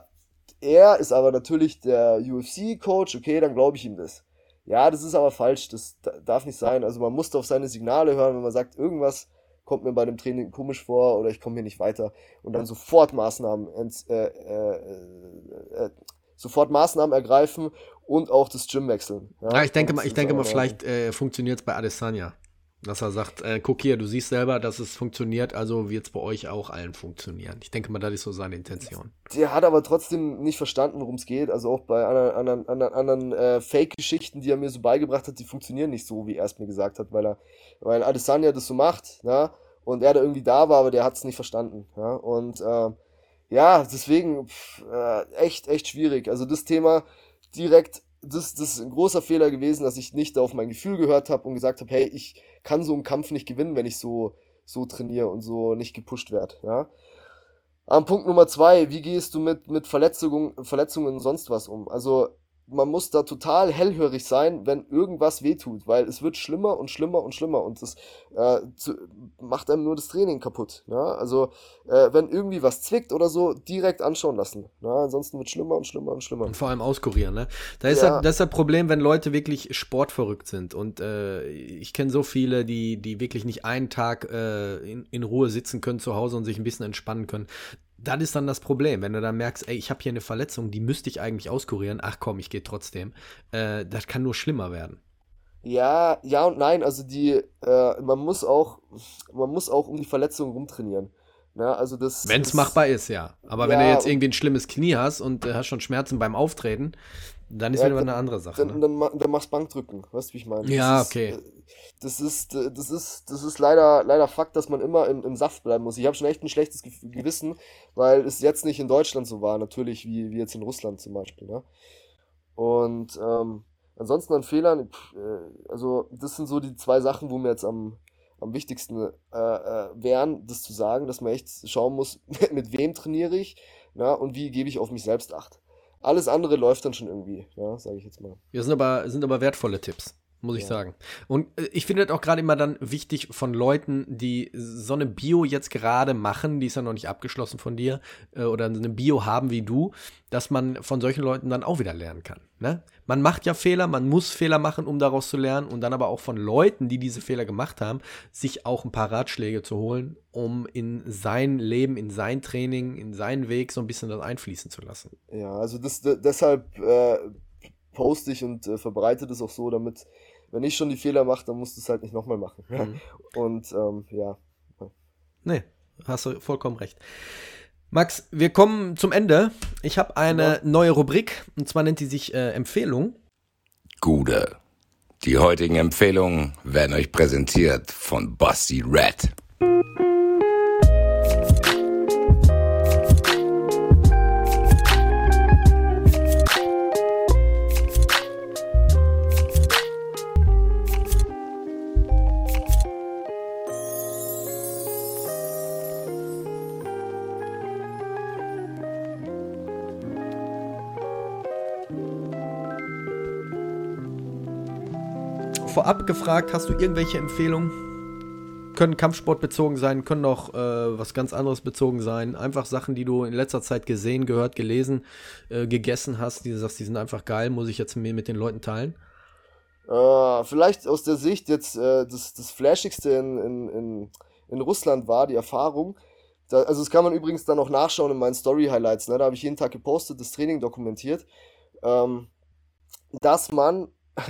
er ist aber natürlich der UFC-Coach, okay, dann glaube ich ihm das. Ja, das ist aber falsch, das darf nicht sein. Also man muss auf seine Signale hören, wenn man sagt, irgendwas kommt mir bei dem Training komisch vor oder ich komme hier nicht weiter und dann sofort Maßnahmen, äh, äh, äh, sofort Maßnahmen ergreifen und auch das Gym wechseln. Ja, ja ich denke mal, ich denke mal, vielleicht äh, funktioniert es bei Adesanya. Dass er sagt, äh, guck hier, du siehst selber, dass es funktioniert, also wird es bei euch auch allen funktionieren. Ich denke mal, das ist so seine Intention. Der hat aber trotzdem nicht verstanden, worum es geht. Also auch bei anderen, anderen, anderen, äh, Fake-Geschichten, die er mir so beigebracht hat, die funktionieren nicht so, wie er es mir gesagt hat, weil er, weil Adesanya das so macht, ja, und er da irgendwie da war, aber der hat es nicht verstanden. Ja? Und äh, ja, deswegen pff, äh, echt, echt schwierig. Also das Thema direkt, das, das ist ein großer Fehler gewesen, dass ich nicht auf mein Gefühl gehört habe und gesagt habe, hey, ich kann so einen Kampf nicht gewinnen, wenn ich so, so trainiere und so nicht gepusht werde. Ja? Punkt Nummer zwei, wie gehst du mit, mit Verletzungen, Verletzungen und sonst was um? Also man muss da total hellhörig sein, wenn irgendwas wehtut, weil es wird schlimmer und schlimmer und schlimmer und das äh, zu, macht einem nur das Training kaputt. Ne? Also äh, wenn irgendwie was zwickt oder so, direkt anschauen lassen. Ne? Ansonsten wird schlimmer und schlimmer und schlimmer. Und vor allem auskurieren. Ne? Da ist ja. das, das Problem, wenn Leute wirklich sportverrückt sind und äh, ich kenne so viele, die, die wirklich nicht einen Tag äh, in, in Ruhe sitzen können zu Hause und sich ein bisschen entspannen können das ist dann das Problem, wenn du dann merkst, ey, ich habe hier eine Verletzung, die müsste ich eigentlich auskurieren. Ach komm, ich gehe trotzdem. Äh, das kann nur schlimmer werden. Ja, ja und nein. Also die, äh, man muss auch, man muss auch um die Verletzung rumtrainieren. Ja, ne, also das. Wenn es machbar ist, ja. Aber ja, wenn du jetzt irgendwie ein schlimmes Knie hast und äh, hast schon Schmerzen beim Auftreten, dann ist ja, wieder dann, eine andere Sache. Dann, ne? dann, dann, machst Bankdrücken, weißt du, wie ich meine? Ja, okay. Das ist, das ist, das ist leider, leider Fakt, dass man immer im, im Saft bleiben muss. Ich habe schon echt ein schlechtes Gewissen, weil es jetzt nicht in Deutschland so war, natürlich, wie, wie jetzt in Russland zum Beispiel. Ne? Und ähm, ansonsten an Fehlern, äh, also das sind so die zwei Sachen, wo mir jetzt am, am wichtigsten äh, äh, wären, das zu sagen, dass man echt schauen muss, <laughs> mit wem trainiere ich na, und wie gebe ich auf mich selbst Acht. Alles andere läuft dann schon irgendwie, ja, sage ich jetzt mal. Ja, sind aber, sind aber wertvolle Tipps muss ich ja. sagen. Und äh, ich finde das auch gerade immer dann wichtig von Leuten, die so eine Bio jetzt gerade machen, die ist ja noch nicht abgeschlossen von dir, äh, oder eine Bio haben wie du, dass man von solchen Leuten dann auch wieder lernen kann. Ne? Man macht ja Fehler, man muss Fehler machen, um daraus zu lernen und dann aber auch von Leuten, die diese Fehler gemacht haben, sich auch ein paar Ratschläge zu holen, um in sein Leben, in sein Training, in seinen Weg so ein bisschen das einfließen zu lassen. Ja, also das, deshalb äh, poste ich und äh, verbreite das auch so, damit wenn ich schon die Fehler mache, dann musst du es halt nicht nochmal machen. Mhm. Und ähm, ja. Nee, hast du vollkommen recht. Max, wir kommen zum Ende. Ich habe eine ja. neue Rubrik und zwar nennt die sich äh, Empfehlung. Gute Die heutigen Empfehlungen werden euch präsentiert von Bossy Red. Vorab gefragt, hast du irgendwelche Empfehlungen? Können Kampfsport bezogen sein, können auch äh, was ganz anderes bezogen sein. Einfach Sachen, die du in letzter Zeit gesehen, gehört, gelesen, äh, gegessen hast, die du sagst, die sind einfach geil, muss ich jetzt mit den Leuten teilen. Äh, vielleicht aus der Sicht jetzt äh, das, das Flashigste in, in, in, in Russland war, die Erfahrung. Da, also das kann man übrigens dann auch nachschauen in meinen Story-Highlights. Ne? Da habe ich jeden Tag gepostet, das Training dokumentiert. Ähm, dass man <laughs>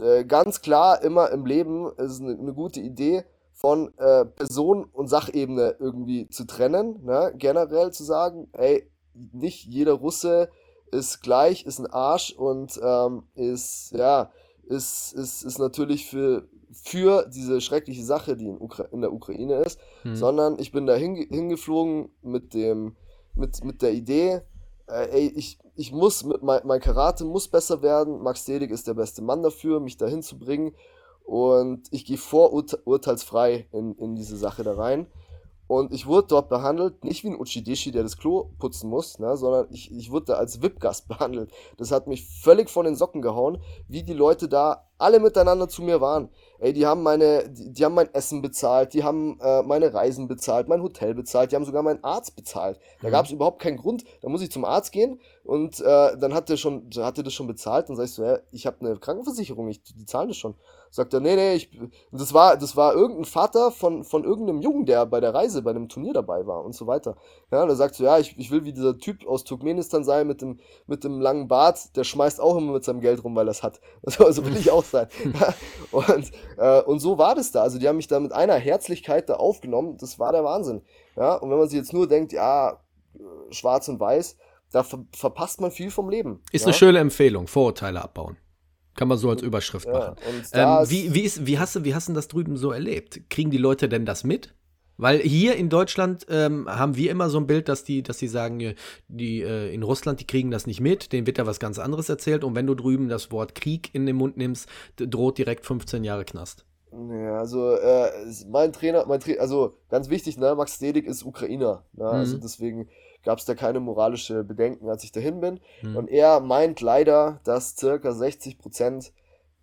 Äh, ganz klar immer im Leben ist eine, eine gute Idee, von äh, Person und Sachebene irgendwie zu trennen. Ne? Generell zu sagen, ey, nicht jeder Russe ist gleich, ist ein Arsch und ähm, ist, ja, ist, ist, ist natürlich für, für diese schreckliche Sache, die in, Ukra in der Ukraine ist, hm. sondern ich bin da hinge hingeflogen mit dem, mit, mit der Idee, äh, ey, ich, ich muss, mit mein, mein Karate muss besser werden. Max Dedig ist der beste Mann dafür, mich dahin zu bringen. Und ich gehe vorurteilsfrei in, in diese Sache da rein. Und ich wurde dort behandelt, nicht wie ein Uchidishi, der das Klo putzen muss, ne, sondern ich, ich wurde da als VIP-Gast <laughs> behandelt. Das hat mich völlig von den Socken gehauen, wie die Leute da alle miteinander zu mir waren. Ey, die haben meine, die, die haben mein Essen bezahlt, die haben äh, meine Reisen bezahlt, mein Hotel bezahlt, die haben sogar meinen Arzt bezahlt. Da mhm. gab es überhaupt keinen Grund. Da muss ich zum Arzt gehen und äh, dann hat der schon, hat der das schon bezahlt. Dann sagst du, ja, ich habe eine Krankenversicherung, ich, die zahlen das schon. Sagt er, nee, nee, ich, das war, das war irgendein Vater von, von irgendeinem Jungen, der bei der Reise, bei einem Turnier dabei war und so weiter. Ja, da sagst du, ja, ich, ich will wie dieser Typ aus Turkmenistan sein mit dem, mit dem langen Bart, der schmeißt auch immer mit seinem Geld rum, weil er es hat. <laughs> So, so will ich auch sein. <laughs> und, äh, und so war das da. Also die haben mich da mit einer Herzlichkeit da aufgenommen. Das war der Wahnsinn. Ja, und wenn man sich jetzt nur denkt, ja, schwarz und weiß, da ver verpasst man viel vom Leben. Ist ja? eine schöne Empfehlung, Vorurteile abbauen. Kann man so als Überschrift ja, machen. Ähm, wie, wie, ist, wie, hast du, wie hast du das drüben so erlebt? Kriegen die Leute denn das mit? Weil hier in Deutschland ähm, haben wir immer so ein Bild, dass die, dass die sagen, die äh, in Russland, die kriegen das nicht mit, denen wird da was ganz anderes erzählt und wenn du drüben das Wort Krieg in den Mund nimmst, droht direkt 15 Jahre Knast. Ja, also äh, mein Trainer, mein Tra also ganz wichtig, ne, Max Stedik ist Ukrainer, ne, also mhm. also deswegen gab es da keine moralische Bedenken, als ich dahin bin. Mhm. Und er meint leider, dass circa 60 Prozent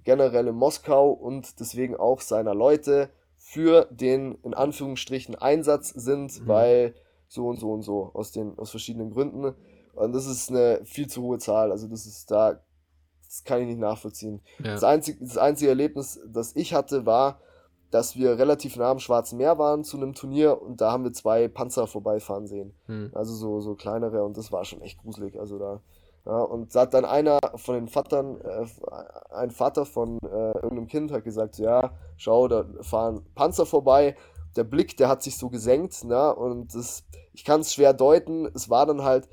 generell in Moskau und deswegen auch seiner Leute für den in Anführungsstrichen Einsatz sind, mhm. weil so und so und so aus den aus verschiedenen Gründen und das ist eine viel zu hohe Zahl, also das ist da das kann ich nicht nachvollziehen. Ja. Das einzige das einzige Erlebnis, das ich hatte, war, dass wir relativ nah am Schwarzen Meer waren zu einem Turnier und da haben wir zwei Panzer vorbeifahren sehen. Mhm. Also so so kleinere und das war schon echt gruselig, also da ja, und da hat dann einer von den Vatern, äh, ein Vater von äh, irgendeinem Kind hat gesagt, ja, schau, da fahren Panzer vorbei. Der Blick, der hat sich so gesenkt, ne? Und das, ich kann es schwer deuten. Es war dann halt,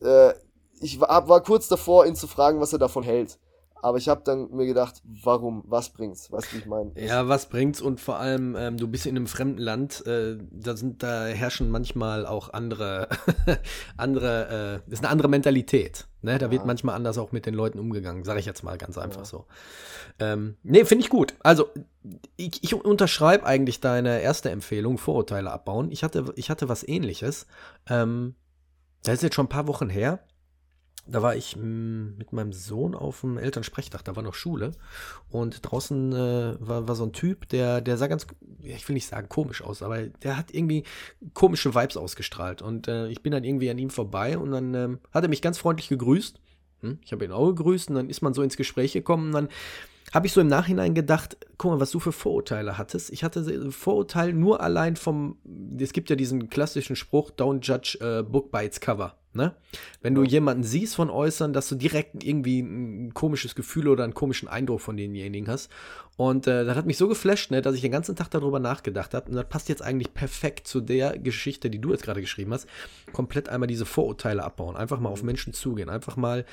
äh, ich war, war kurz davor, ihn zu fragen, was er davon hält. Aber ich habe dann mir gedacht, warum, was bringt's? Weißt du, ich meine? Ja, was bringt's? Und vor allem, ähm, du bist in einem fremden Land, äh, da sind, da herrschen manchmal auch andere, <laughs> andere, äh, ist eine andere Mentalität. Ne? Da ja. wird manchmal anders auch mit den Leuten umgegangen, sage ich jetzt mal ganz einfach ja. so. Ähm, nee, finde ich gut. Also, ich, ich unterschreibe eigentlich deine erste Empfehlung, Vorurteile abbauen. Ich hatte, ich hatte was ähnliches. Ähm, das ist jetzt schon ein paar Wochen her da war ich hm, mit meinem Sohn auf dem Elternsprechtag, da war noch Schule. Und draußen äh, war, war so ein Typ, der, der sah ganz, ich will nicht sagen komisch aus, aber der hat irgendwie komische Vibes ausgestrahlt. Und äh, ich bin dann irgendwie an ihm vorbei und dann ähm, hat er mich ganz freundlich gegrüßt. Hm, ich habe ihn auch gegrüßt und dann ist man so ins Gespräch gekommen und dann habe ich so im Nachhinein gedacht, guck mal, was du für Vorurteile hattest. Ich hatte Vorurteile nur allein vom, es gibt ja diesen klassischen Spruch, don't judge a book by its cover. Ne? Wenn du jemanden siehst von äußern, dass du direkt irgendwie ein komisches Gefühl oder einen komischen Eindruck von denjenigen hast. Und äh, das hat mich so geflasht, ne, dass ich den ganzen Tag darüber nachgedacht habe. Und das passt jetzt eigentlich perfekt zu der Geschichte, die du jetzt gerade geschrieben hast. Komplett einmal diese Vorurteile abbauen. Einfach mal auf Menschen zugehen. Einfach mal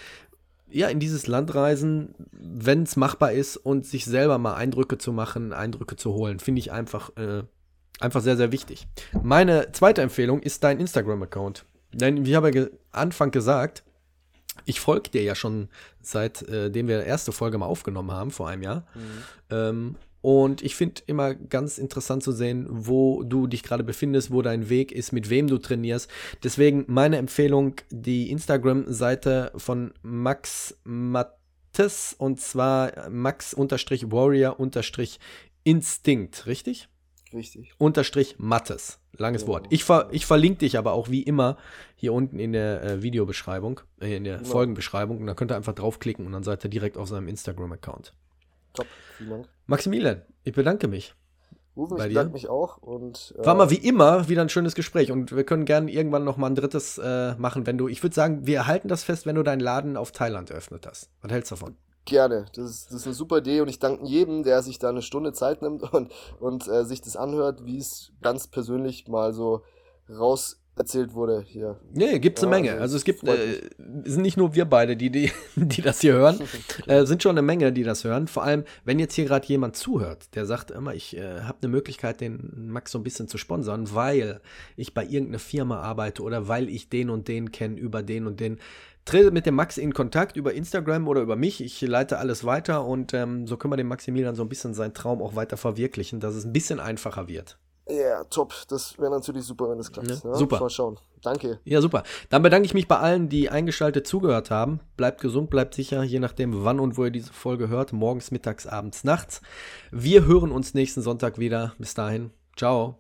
ja, in dieses Land reisen, wenn es machbar ist und sich selber mal Eindrücke zu machen, Eindrücke zu holen, finde ich einfach, äh, einfach sehr, sehr wichtig. Meine zweite Empfehlung ist dein Instagram-Account. Denn, wie habe ich ge Anfang gesagt, ich folge dir ja schon seitdem äh, wir die erste Folge mal aufgenommen haben, vor einem Jahr. Mhm. Ähm, und ich finde immer ganz interessant zu sehen, wo du dich gerade befindest, wo dein Weg ist, mit wem du trainierst. Deswegen meine Empfehlung, die Instagram-Seite von Max Mattes und zwar Max-Warrior-Instinkt, richtig? Richtig. Unterstrich Mattes. Langes genau. Wort. Ich, ver ich verlinke dich aber auch wie immer hier unten in der äh, Videobeschreibung, äh, in der genau. Folgenbeschreibung. Und dann könnt ihr einfach draufklicken und dann seid ihr direkt auf seinem Instagram-Account. Top, vielen Dank. Maximilian, ich bedanke mich. Uwe, ich bedanke mich auch. Und, äh, War mal wie immer wieder ein schönes Gespräch und wir können gerne irgendwann noch mal ein drittes äh, machen, wenn du, ich würde sagen, wir halten das fest, wenn du deinen Laden auf Thailand eröffnet hast. Was hältst du davon? Gerne. Das ist, das ist eine super Idee und ich danke jedem, der sich da eine Stunde Zeit nimmt <laughs> und, und äh, sich das anhört, wie es ganz persönlich mal so raus erzählt wurde hier. Nee, gibt es eine Menge. Also, also es gibt, äh, sind nicht nur wir beide, die, die, <laughs> die das hier hören, <laughs> äh, sind schon eine Menge, die das hören. Vor allem, wenn jetzt hier gerade jemand zuhört, der sagt immer, ich äh, habe eine Möglichkeit, den Max so ein bisschen zu sponsern, weil ich bei irgendeiner Firma arbeite oder weil ich den und den kenne über den und den. Trete mit dem Max in Kontakt über Instagram oder über mich. Ich leite alles weiter und ähm, so können wir dem Maximilian so ein bisschen seinen Traum auch weiter verwirklichen, dass es ein bisschen einfacher wird. Ja, yeah, top. Das wäre natürlich super, wenn das klappt. Ja, ne? Super. Mal schauen. Danke. Ja, super. Dann bedanke ich mich bei allen, die eingeschaltet zugehört haben. Bleibt gesund, bleibt sicher, je nachdem, wann und wo ihr diese Folge hört. Morgens, mittags, abends, nachts. Wir hören uns nächsten Sonntag wieder. Bis dahin. Ciao.